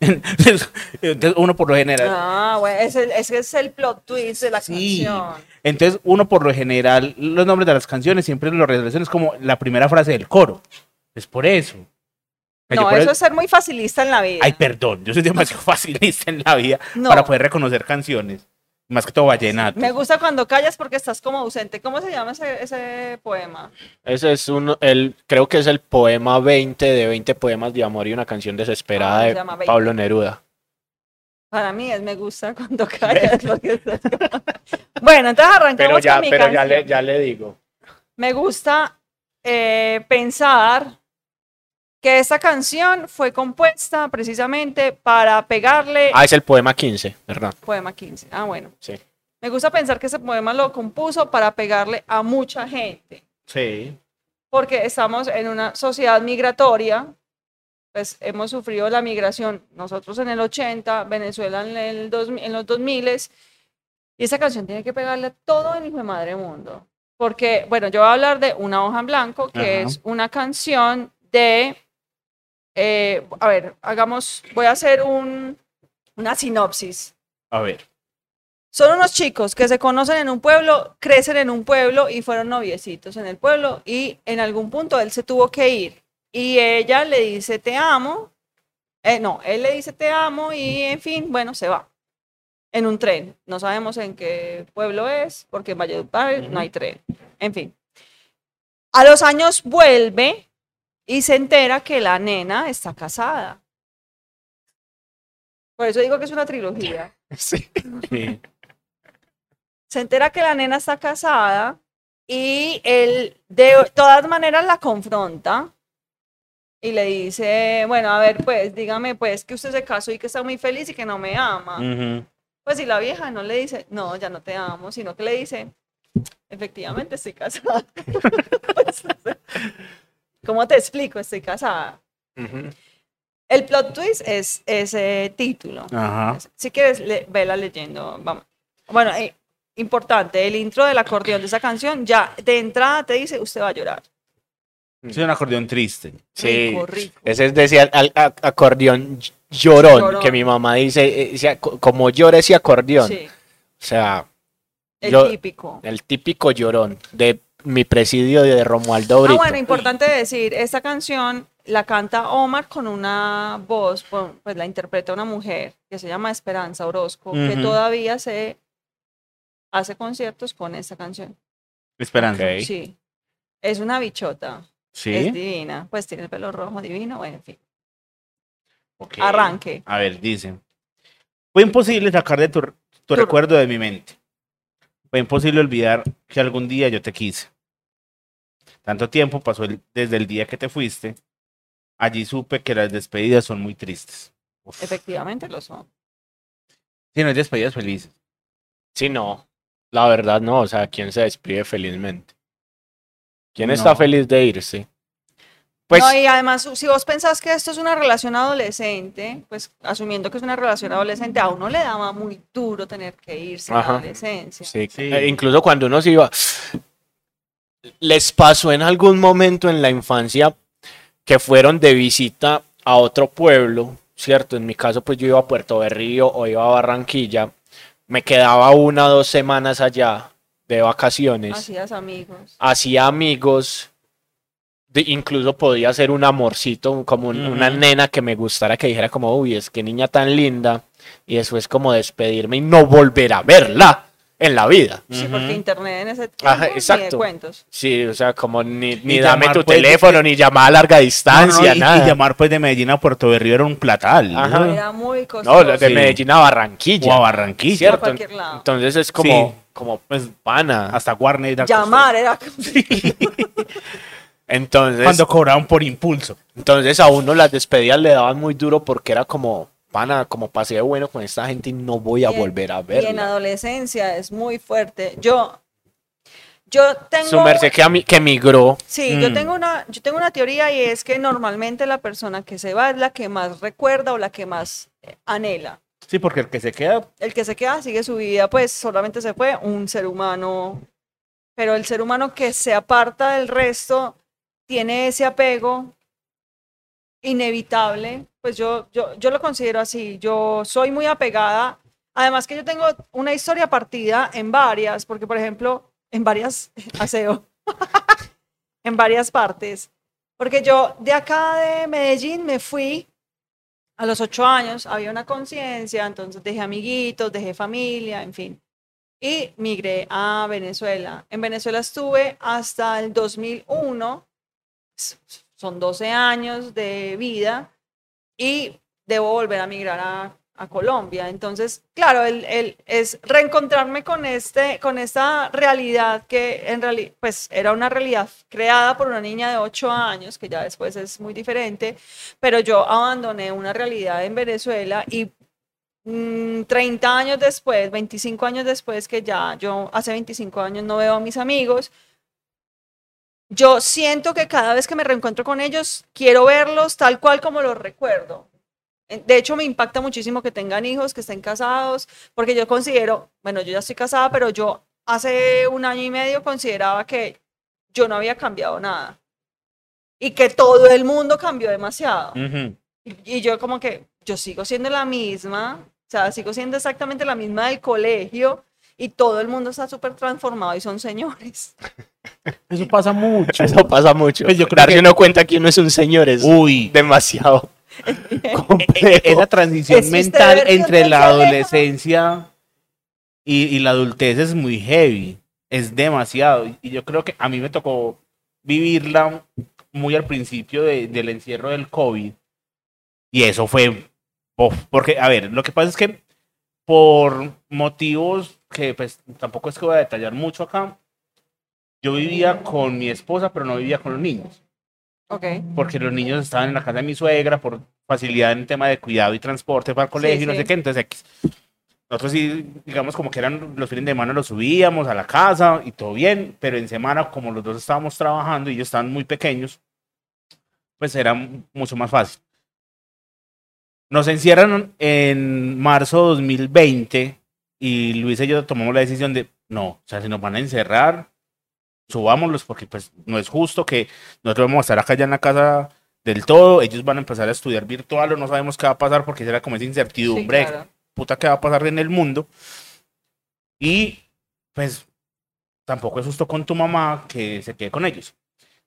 Entonces uno por lo general. Ah, bueno, ese, ese es el plot twist de la Sí. canción. Entonces uno por lo general los nombres de las canciones siempre lo relacionan como la primera frase del coro. Es por eso. No, eso es ser muy facilista en la vida. Ay, perdón, yo soy demasiado facilista en la vida No. para poder reconocer canciones. Más que todo vallenato. Me gusta cuando callas porque estás como ausente. ¿Cómo se llama ese, ese poema? Ese es uno, el, creo que es el poema 20 de 20 poemas de amor y una canción desesperada Ah, de llama 20. Pablo Neruda. Para mí es me gusta cuando callas. porque estás como- bueno, entonces arrancamos Pero ya, con mi pero ya le, canción. ya le digo. Me gusta eh, pensar que esta canción fue compuesta precisamente para pegarle Ah, es el poema 15, ¿verdad? poema 15. Ah, bueno. Sí. Me gusta pensar que ese poema lo compuso para pegarle a mucha gente. Sí. porque estamos en una sociedad migratoria, pues hemos sufrido la migración, nosotros en el 80, Venezuela en, el 2000 en los 2000, y esa canción tiene que pegarle a todo el hijo de madre mundo. Porque, bueno, yo voy a hablar de Una hoja en blanco, que Ajá. es una canción de, eh, a ver, hagamos, voy a hacer un, una sinopsis. A ver. Son unos chicos que se conocen en un pueblo, crecen en un pueblo y fueron noviecitos en el pueblo y en algún punto él se tuvo que ir y ella le dice te amo, eh, no, él le dice te amo y en fin, bueno, se va en un tren. No sabemos en qué pueblo es porque en Valledupar no hay tren. En fin. A los años vuelve y se entera que la nena está casada. Por eso digo que es una trilogía Sí. Sí. se entera que la nena está casada y él de todas maneras la confronta y le dice, bueno, a ver, pues dígame pues que usted se casó y que está muy feliz y que no me ama. Pues si la vieja no le dice, no, ya no te amo, sino que le dice, efectivamente estoy casada. ¿Cómo te explico? Estoy casada. El plot twist es ese título. Ajá. Si quieres, le, vela leyendo. Vamos. Bueno, eh, importante, el intro del acordeón de esa canción ya de entrada te dice, usted va a llorar. Es un acordeón triste. Sí, Rico, rico. ese es decía al, acordeón llorón, Llorón. que mi mamá dice, eh, como llora ese acordeón. Sí, O sea, el Yo- típico. el típico llorón de mi presidio de Romualdo Ah, Brito. bueno, importante decir, esta canción la canta Omar con una voz, pues la interpreta una mujer que se llama Esperanza Orozco, que todavía se hace conciertos con esta canción. Esperanza. Sí. Es una bichota. Sí. Es divina. Pues tiene el pelo rojo divino. Bueno, en fin. Ok. Arranque. A ver, dice. Fue imposible sacar de tu, tu Tu- recuerdo de mi mente. Fue imposible olvidar que algún día yo te quise. Tanto tiempo pasó el- desde el día que te fuiste. Allí supe que las despedidas son muy tristes. Uf. Efectivamente lo son. Sí, no hay despedidas felices. Sí, no. La verdad, no. O sea, ¿quién se despide felizmente? ¿Quién está No. feliz de irse? Pues, no, y además, si vos pensás que esto es una relación adolescente, pues asumiendo que es una relación adolescente, a uno le daba muy duro tener que irse en Ajá. la adolescencia. sí, Sí. eh, incluso cuando uno se iba, les pasó en algún momento en la infancia que fueron de visita a otro pueblo, ¿cierto? En mi caso, pues yo iba a Puerto Berrío o iba a Barranquilla, me quedaba una o dos semanas allá de vacaciones. Hacías amigos. hacía amigos, de- incluso podía ser un amorcito, como un- una nena que me gustara, que dijera como, uy, es que niña tan linda, y después como despedirme y no volver a verla en la vida. Sí, porque internet en ese tiempo Ajá, ni de exacto. cuentos. Sí, o sea, como ni, dame llamar, tu pues, teléfono, ni llamada a larga No, no, distancia, y, nada. y llamar pues de Medellín a Puerto Berrío era un platal. Ajá. ¿no? Era muy no, costoso. de Sí. Medellín a Barranquilla. O a Barranquilla. a ¿cierto? cualquier lado. Entonces es como, Sí. como pues, pana. Hasta Warner. era Llamar era... Entonces, Cuando cobraban por impulso. Entonces a uno las despedidas le daban muy duro porque era como, pana, como pasé bueno con esta gente y no voy a Y volver a Y en verla. adolescencia es muy fuerte. Yo, yo tengo... Su merced que, a mí, que migró. Sí, yo Mm. tengo una, yo tengo una teoría y es que normalmente la persona que se va es la que más recuerda o la que más eh, anhela. Sí, porque el que se queda. El que se queda sigue su vida, pues solamente se fue un ser humano, pero el ser humano que se aparta del resto tiene ese apego inevitable, pues yo, yo, yo lo considero así, yo soy muy apegada, además que yo tengo una historia partida en varias, porque por ejemplo, en varias, aseo, en varias partes, porque yo de acá de Medellín me fui a los ocho años, había una conciencia, entonces dejé amiguitos, dejé familia, en fin. Y migré a Venezuela. En Venezuela estuve hasta el 2001, s- son 12 años de vida, y debo volver a migrar a, a Colombia. Entonces, claro, el, el- es reencontrarme con, este, con esta realidad que en realidad, pues era una realidad creada por una niña de 8 años, que ya después es muy diferente, pero yo abandoné una realidad en Venezuela y mm, 30 años después, 25 años después, que ya yo hace 25 años no veo a mis amigos, yo siento que cada vez que me reencuentro con ellos, quiero verlos tal cual como los recuerdo. De hecho, me impacta muchísimo que tengan hijos, que estén casados, porque yo considero, bueno, yo ya estoy casada, pero yo hace un año y medio consideraba que yo no había cambiado nada y que todo el mundo cambió demasiado. Ujú. Y, y yo como que, yo sigo siendo la misma, o sea, sigo siendo exactamente la misma del colegio y todo el mundo está súper transformado y son señores. Eso pasa mucho. Eso pasa mucho. Pues yo creo Darse que- uno cuenta que uno es un señor es Uy. demasiado E- complejo. Esa transición Es mental entre la adolescencia y, y la adultez es muy heavy. Es demasiado. Y- yo creo que a mí me tocó vivirla muy al principio de- del encierro del COVID. Y eso fue. uf, porque, a ver, lo que pasa es que por motivos que pues tampoco es que voy a detallar mucho acá, yo vivía con mi esposa, pero no vivía con los niños Ok. porque los niños estaban en la casa de mi suegra por facilidad en tema de cuidado y transporte para el colegio y no sí. sé qué, entonces X. Nosotros sí, digamos como que eran los fines de semana los subíamos a la casa y todo bien, pero en semana como los dos estábamos trabajando y ellos estaban muy pequeños, pues era mucho más fácil. Nos encierran en marzo de 2020 y Luis y yo tomamos la decisión de, no, o sea, si nos van a encerrar, subámoslos porque pues no es justo que nosotros vamos a estar acá ya en la casa del todo, ellos van a empezar a estudiar virtual o no sabemos qué va a pasar porque será como esa Sí, incertidumbre, claro. puta, qué va a pasar en el mundo. Y pues tampoco es justo con tu mamá que se quede con ellos.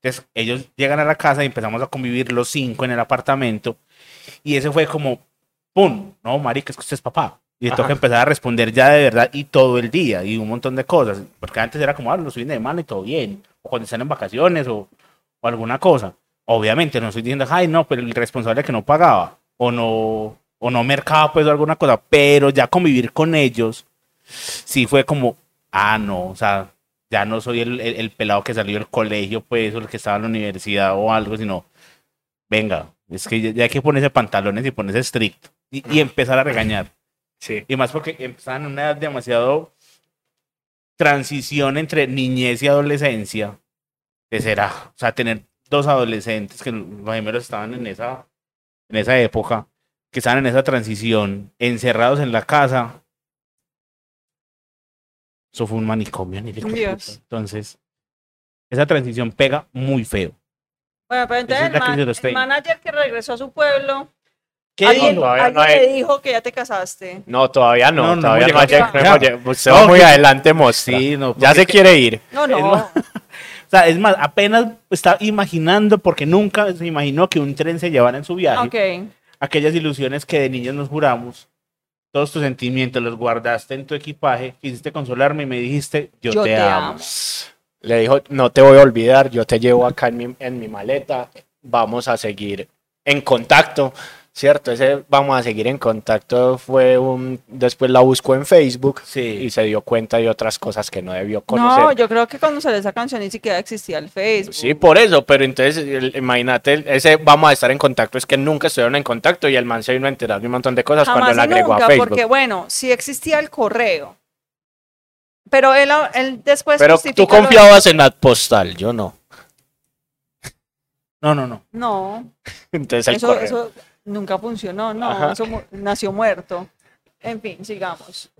Entonces ellos llegan a la casa y empezamos a convivir los cinco en el apartamento y ese fue como, ¡pum! No, marica, es que usted es papá. Y le toca empezar a responder ya de verdad y todo el día y un montón de cosas. Porque antes era como, ah, los fines de semana y todo bien. O cuando están en vacaciones o, o alguna cosa. Obviamente no estoy diciendo, ay, no, pero el responsable que no pagaba o no, o no mercaba pues o alguna cosa. Pero ya convivir con ellos sí fue como, ah, no, o sea, ya no soy el, el- el pelado que salió del colegio, pues, o el que estaba en la universidad o algo, sino, venga, es que ya, ya hay que ponerse pantalones y ponerse estricto y, y empezar a regañar. Sí. Y más porque estaban en una edad demasiado transición entre niñez y adolescencia. Que será, o sea, tener dos adolescentes que los gemelos estaban en esa, en esa época, que estaban en esa transición, encerrados en la casa. Eso fue un manicomio, ni. Dios. Entonces, esa transición pega muy feo. Bueno, pero entonces es el, man- el 30. manager que regresó a su pueblo, ¿Qué alguien, no alguien hay- le dijo que ya te casaste. No, todavía no, No, no todavía no, llegado, no llegado. No, va muy que- adelante, mostra. Sí, no, ya se que- quiere ir. No, Es no. más- O sea, es más, apenas está imaginando, porque nunca se imaginó que un tren se llevara en su viaje. Ok. Aquellas ilusiones que de niños nos juramos, todos tus sentimientos los guardaste en tu equipaje, quisiste consolarme y me dijiste, yo, Yo te, te amo. amo. Le dijo, no te voy a olvidar, yo te llevo acá en mi, en mi maleta, vamos a seguir en contacto, ¿cierto? Ese vamos a seguir en contacto fue un... Después la buscó en Facebook Sí. y se dio cuenta de otras cosas que no debió conocer. No, yo creo que cuando salió esa canción ni siquiera existía el Facebook. Sí, por eso, pero entonces el- imagínate, ese vamos a estar en contacto, es que nunca estuvieron en contacto y el man se vino a enterar de un montón de cosas Jamás cuando y agregó nunca, a Facebook. porque bueno, sí existía el correo. Pero él, él después Pero tú confiabas en la postal, yo no. No, no, no. No, Entonces el eso, correo. eso nunca funcionó, no, Ajá. eso mu- nació muerto. En fin, sigamos.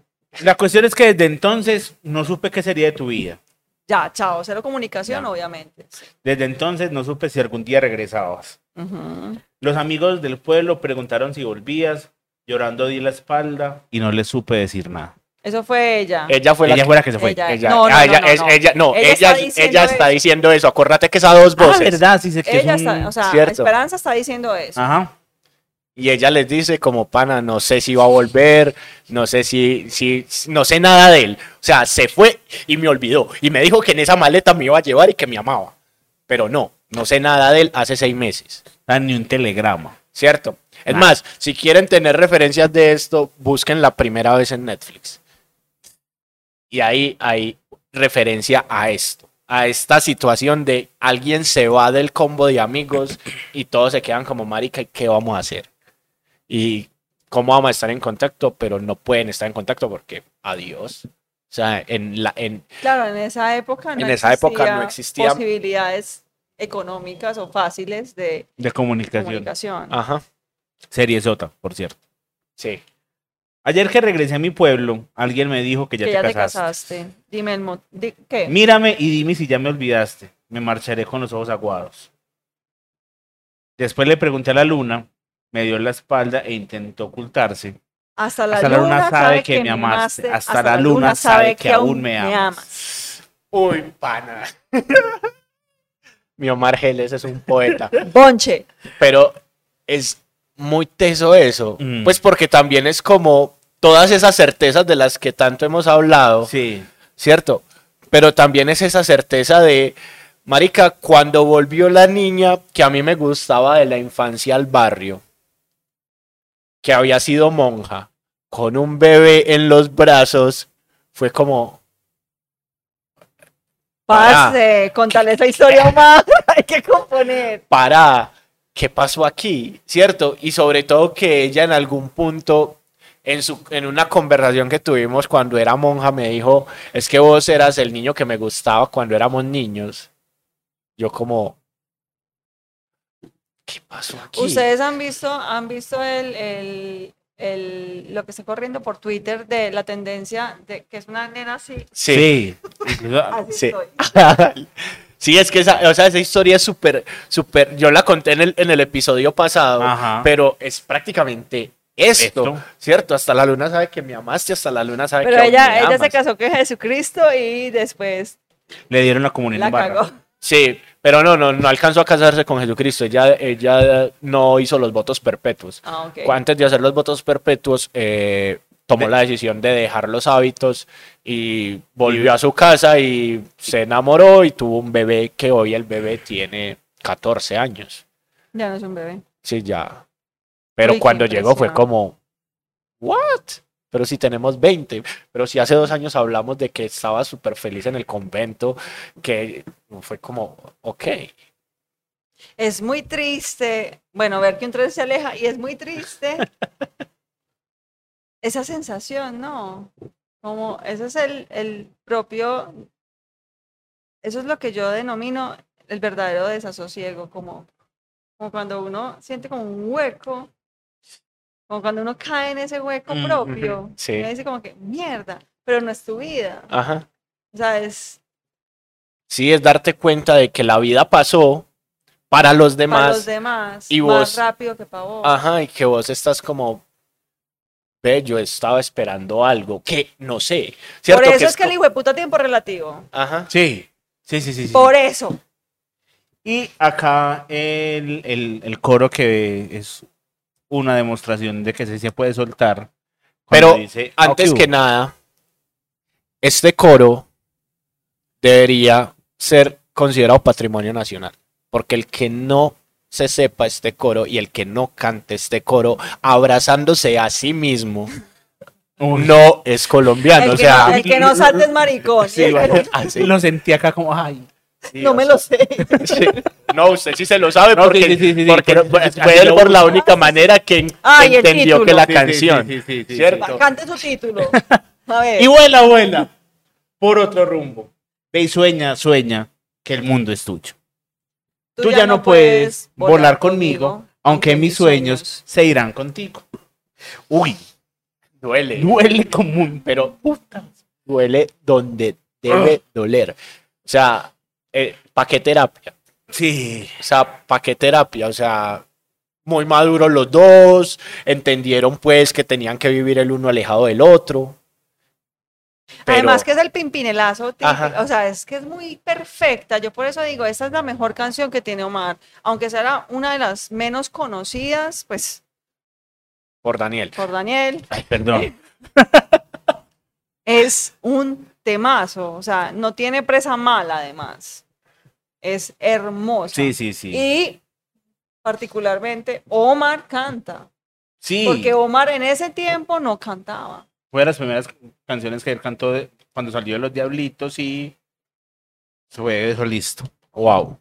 La cuestión es que desde entonces no supe qué sería de tu vida. Ya, chao, cero comunicación, Ya. obviamente. sí. Desde entonces no supe si algún día regresabas. Los amigos del pueblo preguntaron si volvías, llorando di la espalda y no les supe decir nada. Eso fue ella. Ella fue la Ella que- fue la que se fue. Ella- Ella, No, no, ah, ella, no, es- ella, no, Ella ella, está diciendo está eso. diciendo eso. Acuérdate que esas dos Ah, voces. verdad, sí sé que ella es un- está, o sea, Cierto. Esperanza está diciendo eso. Ajá. Y ella les dice como pana, no sé si va a volver, no sé si, si, no sé nada de él. O sea, se fue y me olvidó. Y me dijo que en esa maleta me iba a llevar y que me amaba. Pero no, no sé nada de él hace seis meses. Ni un telegrama. ¿Cierto? Es más, si quieren tener referencias de esto, busquen la primera vez en Netflix. Y ahí hay referencia a esto, a esta situación de alguien se va del combo de amigos y todos se quedan como marica, ¿y qué vamos a hacer? Y cómo vamos a estar en contacto, pero no pueden estar en contacto porque adiós. O sea, en la, en, Claro, en esa época no En esa época no existía posibilidades económicas o fáciles de De comunicación. comunicación. ajá, Serie Sota, por cierto. sí. Ayer que regresé a mi pueblo, alguien me dijo que ya, que te, ya te casaste. casaste. Dime el mo- di- ¿Qué? Mírame y dime si ya me olvidaste. Me marcharé con los ojos aguados. Después le pregunté a la luna, me dio la espalda e intentó ocultarse. Hasta la, Hasta la luna, sabe que, me amaste. amaste. Hasta la luna sabe que aún me amas. Uy, pana. Mi Omar Geles es un poeta. Bonche. Pero es muy teso eso. Mm. Pues porque también es como todas esas certezas de las que tanto hemos hablado, Sí. ¿cierto? Pero también es esa certeza de, Marica, cuando volvió la niña que a mí me gustaba de la infancia al barrio, que había sido monja, con un bebé en los brazos, fue como, Pase, contale esa historia más. Hay que componer. para, ¿qué pasó aquí? ¿Cierto? Y sobre todo que ella en algún punto, en, su, en una conversación que tuvimos cuando era monja, me dijo, es que vos eras el niño que me gustaba cuando éramos niños. Yo como... ¿Qué pasó aquí? Ustedes han visto, han visto el, el, el- lo que está corriendo por Twitter de la tendencia de que es una nena así. Sí. Así Sí. Sí, es que esa, o sea, esa historia es súper, súper, yo la conté en el, en el episodio pasado, Ajá. pero es prácticamente esto, Esto. ¿cierto? Hasta la luna sabe que me amaste, hasta la luna sabe Pero que ella, me ella se amas. casó con Jesucristo y después Le dieron la comunión la en barra. cagó. Sí, pero no, no, no alcanzó a casarse con Jesucristo, ella, ella no hizo los votos perpetuos. Ah, ok. Antes de hacer los votos perpetuos, eh, tomó De- la decisión de dejar los hábitos y volvió a su casa y se enamoró y tuvo un bebé que hoy el bebé tiene 14 años. Ya no es un bebé. Sí, ya. Pero Uy, cuando llegó fue como, ¿what? Pero si tenemos 20. Pero si hace dos años hablamos de que estaba súper feliz en el convento, que fue como, ok. Es muy triste, bueno, ver que un tren se aleja y es muy triste esa sensación, ¿no? Como ese es el, el propio, eso es lo que yo denomino el verdadero desasosiego, como, como cuando uno siente como un hueco, como cuando uno cae en ese hueco Mm, propio, sí. y uno dice como que mierda, pero no es tu vida, Ajá. o sea, es Sí, es darte cuenta de que la vida pasó para los para demás. los demás, y más vos- rápido que para vos. Ajá, y que vos estás como, ve, yo estaba esperando algo que no sé. ¿Cierto? Por eso es que el hijo de puta tiempo relativo. Ajá. Sí, sí, sí, sí. sí. Por eso. Y acá el, el- el coro que es una demostración de que sí se puede soltar. Pero dice, "Ah, Antes que nada, este coro debería ser considerado patrimonio nacional, porque el que no se sepa este coro y el que no cante este coro abrazándose a sí mismo Uy, no es colombiano, el, o que sea, no, el que no salte es maricón. sí, así. lo sentí acá como, ay. Sí, no me sea, lo sé. sí. No, usted sí se lo sabe No, porque, sí, sí, sí, sí, porque por- por- fue por la única manera que, Ay, el entendió que la canción, sí, sí, sí, sí, ¿cierto? Cante su título. A ver. Y vuela, vuela por otro rumbo. Ve y sueña, sueña que el mundo es tuyo. Tú, ya, no puedes volar conmigo, aunque mis sueños se irán contigo. Uy, Duele. duele como un pero duele donde debe doler. O sea, ¿para qué terapia? Sí. O sea, ¿para qué terapia? O sea, muy maduros los dos, entendieron pues que tenían que vivir el uno alejado del otro. Pero, Además que es el pimpinelazo o sea, es que es muy perfecta. Yo por eso digo, esta es la mejor canción que tiene Omar. Aunque será una de las menos conocidas, pues, por Daniel. por Daniel, Ay, perdón. es un temazo. O sea, no tiene presa mala además. Es hermosa. Sí, sí, sí. Y particularmente Omar canta. Sí. Porque Omar en ese tiempo no cantaba. Fue de las primeras canciones que él cantó de- cuando salió de Los Diablitos y fue eso listo. Wow.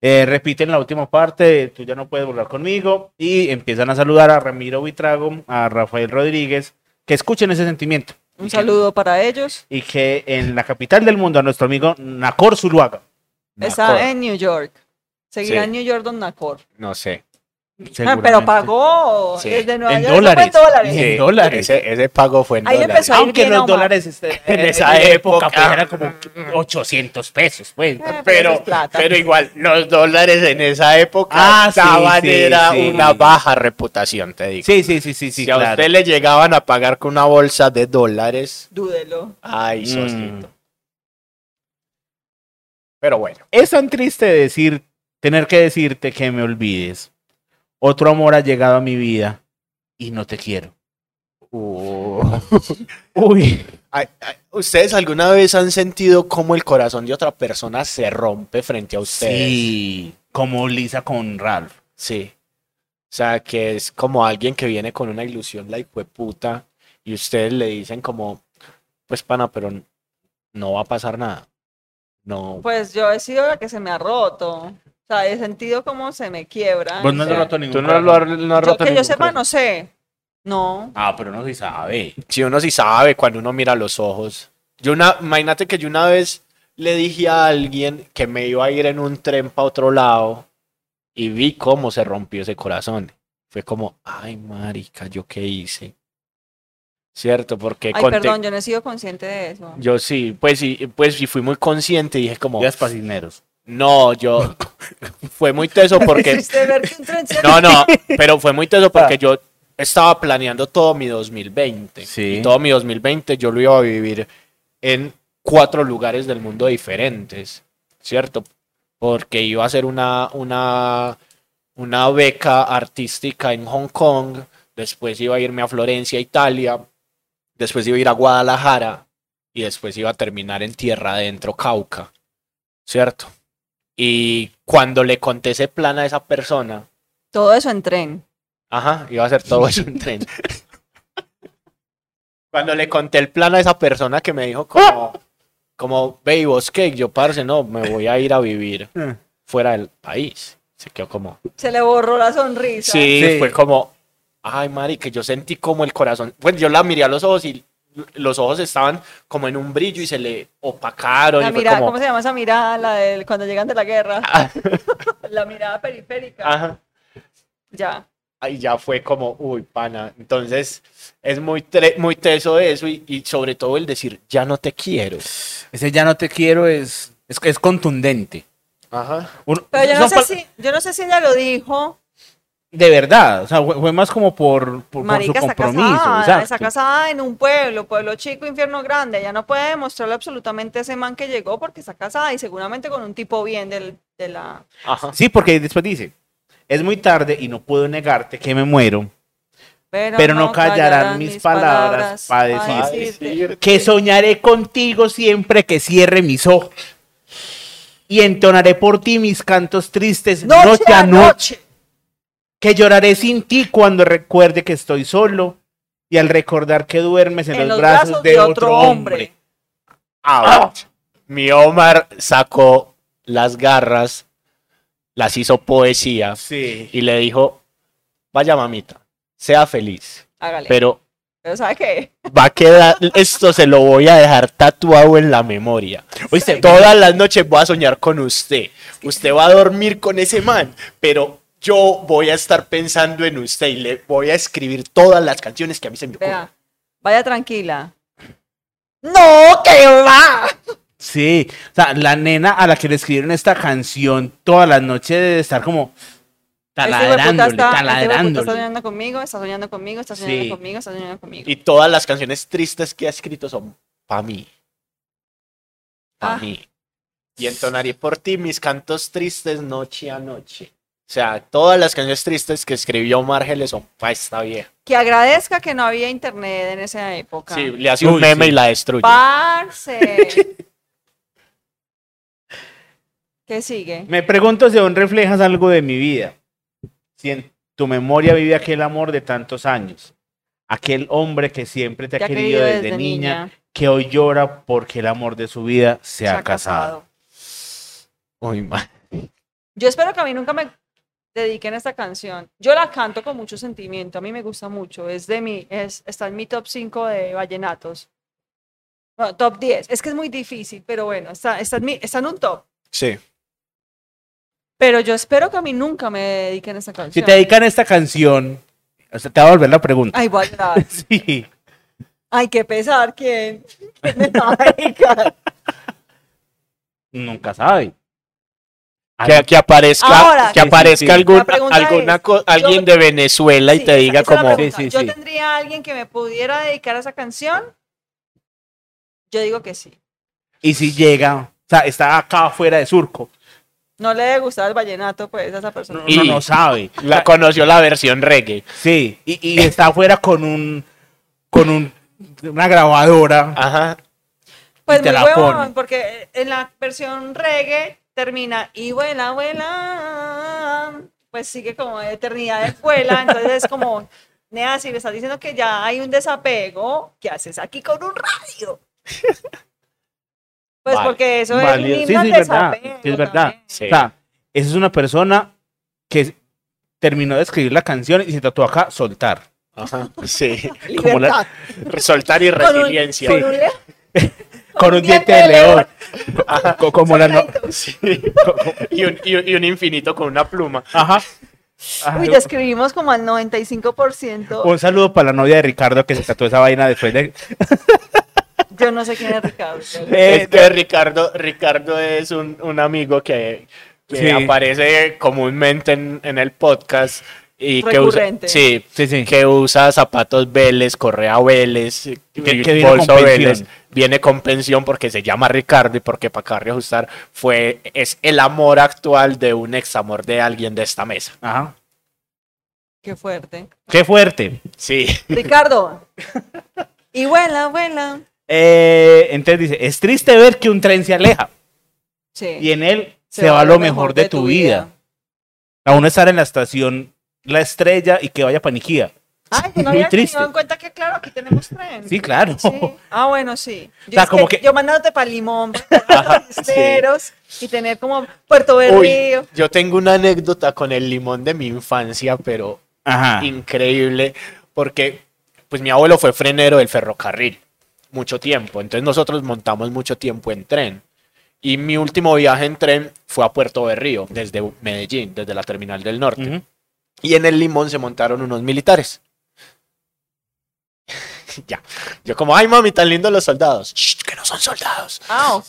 Eh, repiten la última parte, tú ya no puedes volar conmigo, y empiezan a saludar a Ramiro Buitrago, a Rafael Rodríguez, que escuchen ese sentimiento. Un que- saludo para ellos. Y que en la capital del mundo, a nuestro amigo Nacor Zuluaga. Está en New York. Seguirá Sí. en New York Don Nacor. No sé. Ah, pero pagó. Sí. Desde Nueva En York. fue dólares. En dólares. Ese, ese pago fue en Ahí dólares. empezó a Aunque a los dólares este, En eh, esa época. pues, era como 800 pesos, pues. Eh, pero Pero, igual, los dólares en esa época Ah, sí, era sí. una baja reputación, te digo. Sí, sí, sí, sí, sí, si a claro. usted le llegaban a pagar con una bolsa de dólares, Dúdelo. ay, Mm. sosito. Pero bueno, Es tan triste decir, tener que decirte que me olvides. Otro amor ha llegado a mi vida y no te quiero. Uh. Uy. ¿ustedes alguna vez han sentido cómo el corazón de otra persona se rompe frente a ustedes? Sí, como Lisa con Ralph. Sí. O sea, que es como alguien que viene con una ilusión, la puta, y ustedes le dicen como, pues pana, pero no va a pasar nada. No. Pues yo he sido la que se me ha roto. O sea, he sentido como se me quiebra. Vos no has roto ningún Tú no lo has, no has yo, roto que yo sepa, no sé. No. Ah, pero no se sabe. Si uno sí sabe cuando uno mira los ojos. Yo una, imagínate que yo una vez le dije a alguien que me iba a ir en un tren para otro lado y vi cómo se rompió ese corazón. Fue como, ay, marica, ¿yo qué hice? ¿Cierto? Porque Ay, conté- perdón, yo no he sido consciente de eso. yo sí, pues sí, pues sí fui muy consciente y dije como, Días pasineros. No, yo, fue muy teso porque, no, no, pero fue muy teso porque yo estaba planeando todo mi 2020. Sí. Y todo mi 2020 yo lo iba a vivir en cuatro lugares del mundo diferentes, ¿cierto? Porque iba a hacer una, una, una beca artística en Hong Kong, después iba a irme a Florencia, Italia, después iba a ir a Guadalajara y después iba a terminar en Tierra Adentro, Cauca, ¿cierto? Y cuando le conté ese plan a esa persona, Todo eso en tren. Ajá, iba a hacer todo eso en tren. Cuando le conté el plan a esa persona que me dijo como, como, baby, vos qué, yo parce, no, me voy a ir a vivir Mm. fuera del país. Se quedó como, Se le borró la sonrisa. sí, Sí. fue como, ay, Mari, que yo sentí como el corazón, pues yo la miré a los ojos y los ojos estaban como en un brillo y se le opacaron. La y fue mirada, como, ¿cómo se llama esa mirada? La del cuando llegan de la guerra. Ah. la mirada periférica. Ajá. Ya. Ahí ya fue como, uy, pana. Entonces, es muy, tre- muy teso eso y, y sobre todo el decir, ya no te quiero. Ese ya no te quiero es, es, es contundente. Ajá. Pero yo no, sé si, yo no sé si ella lo dijo. De verdad, o sea, fue, fue más como por, por, por su Marica está compromiso. casada, está casada en un pueblo, pueblo chico, infierno grande. Ella no puede demostrarle absolutamente ese man que llegó porque está casada y seguramente con un tipo bien del, de la... Ajá. Sí, porque después dice, es muy tarde y no puedo negarte que me muero, Pero no callarán mis palabras pa' pa' decirte que soñaré contigo siempre que cierre mis ojos. Y entonaré por ti mis cantos tristes Noche, a noche. Que lloraré sin ti cuando recuerde que estoy solo y al recordar que duermes en, En los, brazos, de, otro hombre. Ahora, mi Omar sacó las garras, las hizo poesía Sí. y le dijo, vaya mamita, sea feliz, Hágale. Pero, pero ¿sabe qué? va a quedar, esto se lo voy a dejar tatuado en la memoria. Oíste, Todas las noches voy a soñar con usted. Usted va a dormir con ese man, pero yo voy a estar pensando en usted y le voy a escribir todas las canciones que a mí se me ocurren. Vaya tranquila. ¡No, que va! Sí, o sea, la nena a la que le escribieron esta canción todas las noches debe estar como Este taladrándole, está, este está taladrándole. soñando conmigo, está soñando conmigo, está soñando Sí. conmigo, está soñando conmigo. Y todas las canciones tristes que ha escrito son para mí. Para Ah. mí. Y entonaré por ti mis cantos tristes noche a noche. O sea, todas las canciones tristes que escribió Margeles son para esta vieja. Que agradezca que no había internet en esa época. Sí, le hace un meme sí. y la destruye. Parce. ¿Qué sigue? Me pregunto si aún reflejas algo de mi vida. Si en tu memoria vive aquel amor de tantos años. Aquel hombre que siempre te ha Te ha querido desde, niña, que hoy llora porque el amor de su vida se, ha casado. Uy, ma- Yo espero que a mí nunca me dediquen a esta canción. Yo la canto con mucho sentimiento, a mí me gusta mucho. Es de mi, es, está en mi top 5 de vallenatos. Bueno, top 10. Es que es muy difícil, pero bueno, está, está, en, mi- está en un top. Sí. Pero yo espero que a mí nunca me dediquen a esta canción. Si te dedican esta canción, o sea, te va a volver la pregunta. Ay, llorar. Sí. Ay, qué pesar, ¿quién? ¿Quién me va a dedicar? Nunca sabe. Que, que aparezca, Ahora, que Sí, sí, aparezca sí. algún, La pregunta alguna es, co- alguien yo- de Venezuela y te diga como, pregunta. Sí, sí, ¿Yo sí. tendría a alguien que me pudiera dedicar a esa canción? Yo digo que sí. Y si llega, o sea, está acá afuera de surco, No le debe gustar el vallenato, pues, a esa persona. no, Y- no, no sabe. la conoció la versión reggae. Sí, y, y está afuera con un, con un, una grabadora. Ajá. Pues muy huevón, porque en la versión reggae termina y vuela, vuela. Pues sigue como de eternidad de vuela. Entonces es como, Nea, si me estás diciendo que ya hay un desapego, ¿qué haces aquí con un radio? Pues Vale, porque eso válido. es Sí, himno sí, es verdad, desapego sí, es verdad. también. Sí. O sea, esa es una persona que terminó de escribir la canción y se trató acá soltar. Ajá. Sí. Como la-. Soltar y Con un- resiliencia. con un con un diente de león. Co- Como la no- Sí. y, un, y infinito con una pluma. Ajá. Ajá. Uy, describimos como al 95%. Un saludo para la novia de Ricardo que se tatuó esa vaina después de. Yo no sé quién es Ricardo. Eh, es que Ricardo, Ricardo es un, un amigo que, que Sí. aparece comúnmente en, en el podcast y que usa, sí, Sí, sí. que usa zapatos Vélez, correa Vélez, que bolso con Vélez, viene con pensión porque se llama Ricardo y porque para acá reajustar fue es el amor actual de un ex amor de alguien de esta mesa. Ajá. Qué fuerte. Qué fuerte. Sí. Ricardo. Y vuela, vuela. Eh, entonces dice: Es triste ver que un tren se aleja Sí. y en él se, va lo mejor de tu vida. A uno estar en la estación La Estrella y que vaya paniquía. Ay, yo no Muy había triste. tenido en cuenta que, claro, aquí tenemos tren. Sí, claro. Sí. Ah, bueno, sí. Yo, sea, es como que que- yo mandándote para Limón, para los esteros, y tener como Puerto Uy, Berrío. yo tengo una anécdota con el limón de mi infancia, pero Ajá. increíble, porque pues mi abuelo fue frenero del ferrocarril mucho tiempo, entonces nosotros montamos mucho tiempo en tren. Y mi último viaje en tren fue a Puerto Berrío, desde Medellín, desde la terminal del norte. Y en el limón se montaron unos militares. ya. Yo como, ay mami, tan lindos los soldados. "Shh, que no son soldados. Ah, ok.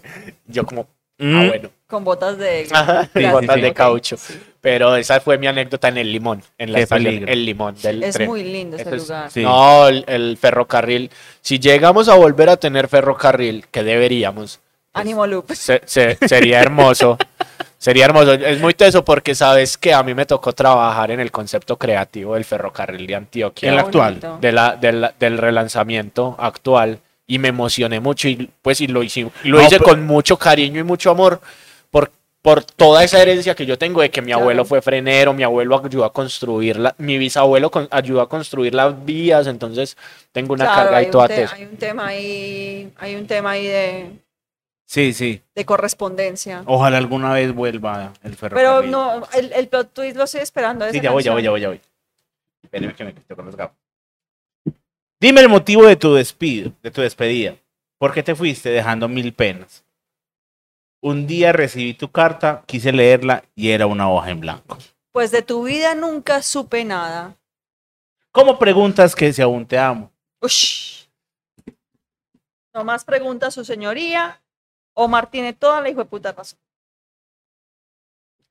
Yo como, Mm. ah, bueno. Con botas de... Ajá, Sí, y botas sí. de caucho. sí. Pero esa fue mi anécdota en el limón, en la Qué estación, peligro. el limón del Es tren. muy lindo ese lugar. Sí. No, el, el ferrocarril. Si llegamos a volver a tener ferrocarril, que deberíamos, Ánimo Loop. se- se- sería hermoso. Sería hermoso. Es muy teso porque sabes que a mí me tocó trabajar en el concepto creativo del ferrocarril de Antioquia. El Qué actual. bonito. de la, del, del relanzamiento actual y me emocioné mucho y pues y lo hice, lo No, hice pero- con mucho cariño y mucho amor por, por toda esa herencia que yo tengo de que mi Claro. abuelo fue frenero, mi abuelo ayudó a construir, la, mi bisabuelo con- ayudó a construir las vías, entonces tengo una Claro, carga y toda te- hay un tema ahí, hay un tema ahí de, Sí, sí. de correspondencia. Ojalá alguna vez vuelva el Pero ferrocarril. no, el, el plot twist lo estoy esperando. Sí, ya voy, ya voy, ya voy, ya voy. Espérame que me quito con los gafas. Dime el motivo de tu despido, de tu despedida. ¿Por qué te fuiste dejando mil penas? Un día recibí tu carta, quise leerla y era una hoja en blanco. Pues de tu vida nunca supe nada. ¿Cómo preguntas que si aún te amo? Ush. No más pregunta su señoría. Omar tiene toda la hijo de puta razón.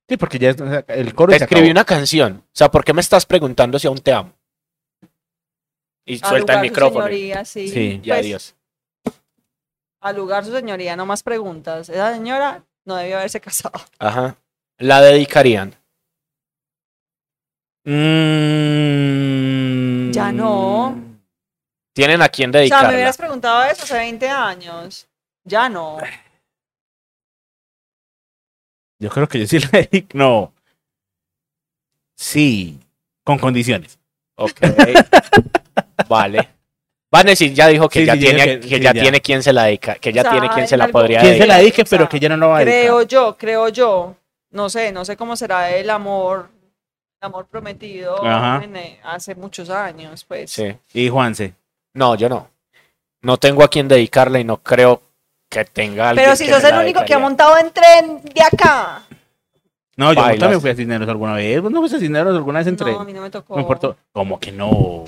Sí, porque ya es- o sea, el coro Te escribí una canción, o sea, ¿por qué me estás preguntando si aún te amo? Y Al suelta el lugar su micrófono señoría, sí. Sí, y Pues, adiós. Al lugar su señoría, no más preguntas. Esa señora no debió haberse casado. Ajá. La dedicarían. Mm. Ya no. Tienen a quién O sea, me hubieras preguntado eso hace 20 años. Ya no. Yo creo que yo sí le dije. No. Sí. Con condiciones. Ok. vale. Vanessa ya dijo que Sí, ya sí, tiene dijo que- que sí, ya, ya. tiene quien se la dedica, que ya O sea, tiene quien se la podría ¿Quién se la dije? O sea, Pero que ya no lo va a dedicar. Creo yo, creo yo. No sé, no sé cómo será el amor, el amor prometido en, eh, hace muchos años, pues. Sí. Y Juanse. No, yo no. No tengo a quien dedicarla y no creo que tenga alguien Pero si sos el único que ha montado en tren de acá. No, yo Bailas. también fui a Cisneros alguna vez. ¿Vos no fuiste a Cisneros alguna vez entre? No, a mí no me tocó. en Puerto- ¿Cómo que no?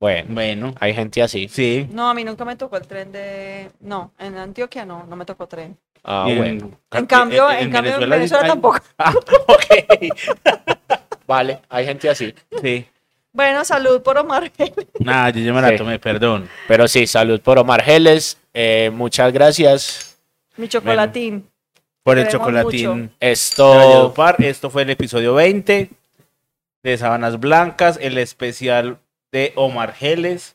Bueno, Bueno, hay gente así. sí. No, a mí nunca me tocó el tren de. No, en Antioquia no, no me tocó tren. Ah, en- bueno. En cambio, en, cambio en Venezuela hay- tampoco. Ah, ok. Vale, hay gente así. Sí. Bueno, salud por Omar. Nada, yo, yo me la Sí. tomé, perdón. Pero sí, salud por Omar Geles. Eh, muchas gracias. Mi chocolatín. Por el chocolatín. mucho. de Esto. Esto fue el episodio 20 de Sábanas Blancas, el especial de Omar Geles.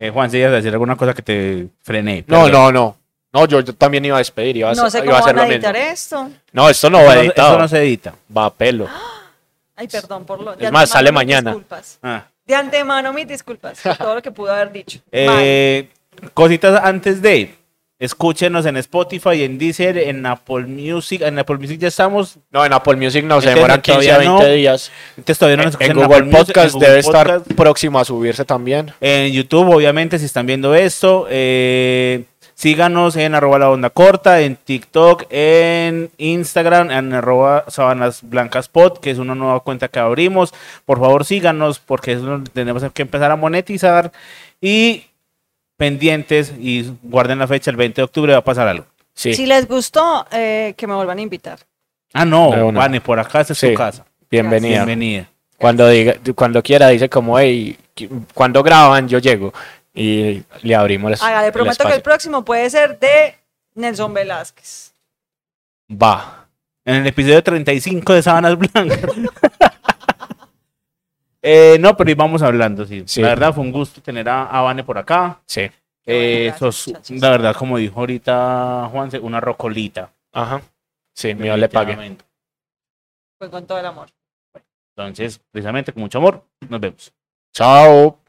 Eh, Juan, si ibas a decir alguna cosa que te frené. No, no, no. No, yo, yo también iba a despedir. Iba a, No sé iba cómo a hacer van a editar esto. No, esto no va no- editado. Eso no se edita. Va a pelo. Ay, perdón por lo. Es más, sale mañana. disculpas. Ah. De antemano, mis disculpas por todo lo que pude haber dicho. Eh, cositas antes de. Escúchenos en Spotify, en Deezer, en Apple Music. En Apple Music ya estamos. No, en Apple Music no, se demoran 15 a todavía 20 no. días. Entonces todavía no nos En, Google Apple Music, Podcast en Google debe estar próximo a subirse también. En YouTube, obviamente, si están viendo esto, eh, síganos en arroba la onda corta, en TikTok, en Instagram, en arroba sabanas blancas pod, que es una nueva cuenta que abrimos. Por favor, síganos, porque eso tenemos que empezar a monetizar. Y pendientes, y guarden la fecha, el 20 de octubre va a pasar algo. Sí, Si les gustó, eh, que me vuelvan a invitar. Ah, no, una. Vane, por acá esta es Sí. tu casa. bienvenida. Bienvenida. Cuando diga, cuando quiera dice como, hey, cuando graban yo llego y le abrimos el, Haga, le el prometo que el próximo puede ser de Nelson Velázquez. Va. En el episodio 35 de Sábanas Blancas. Eh, no, pero íbamos hablando, sí. Sí. La verdad fue un gusto tener a, a Vane por acá. Sí. Eh, sos, la verdad, como dijo ahorita Juanse, una rocolita. Ajá. Sí, mío le pague. Fue con todo el amor. Entonces, precisamente con mucho amor, nos vemos. Chao.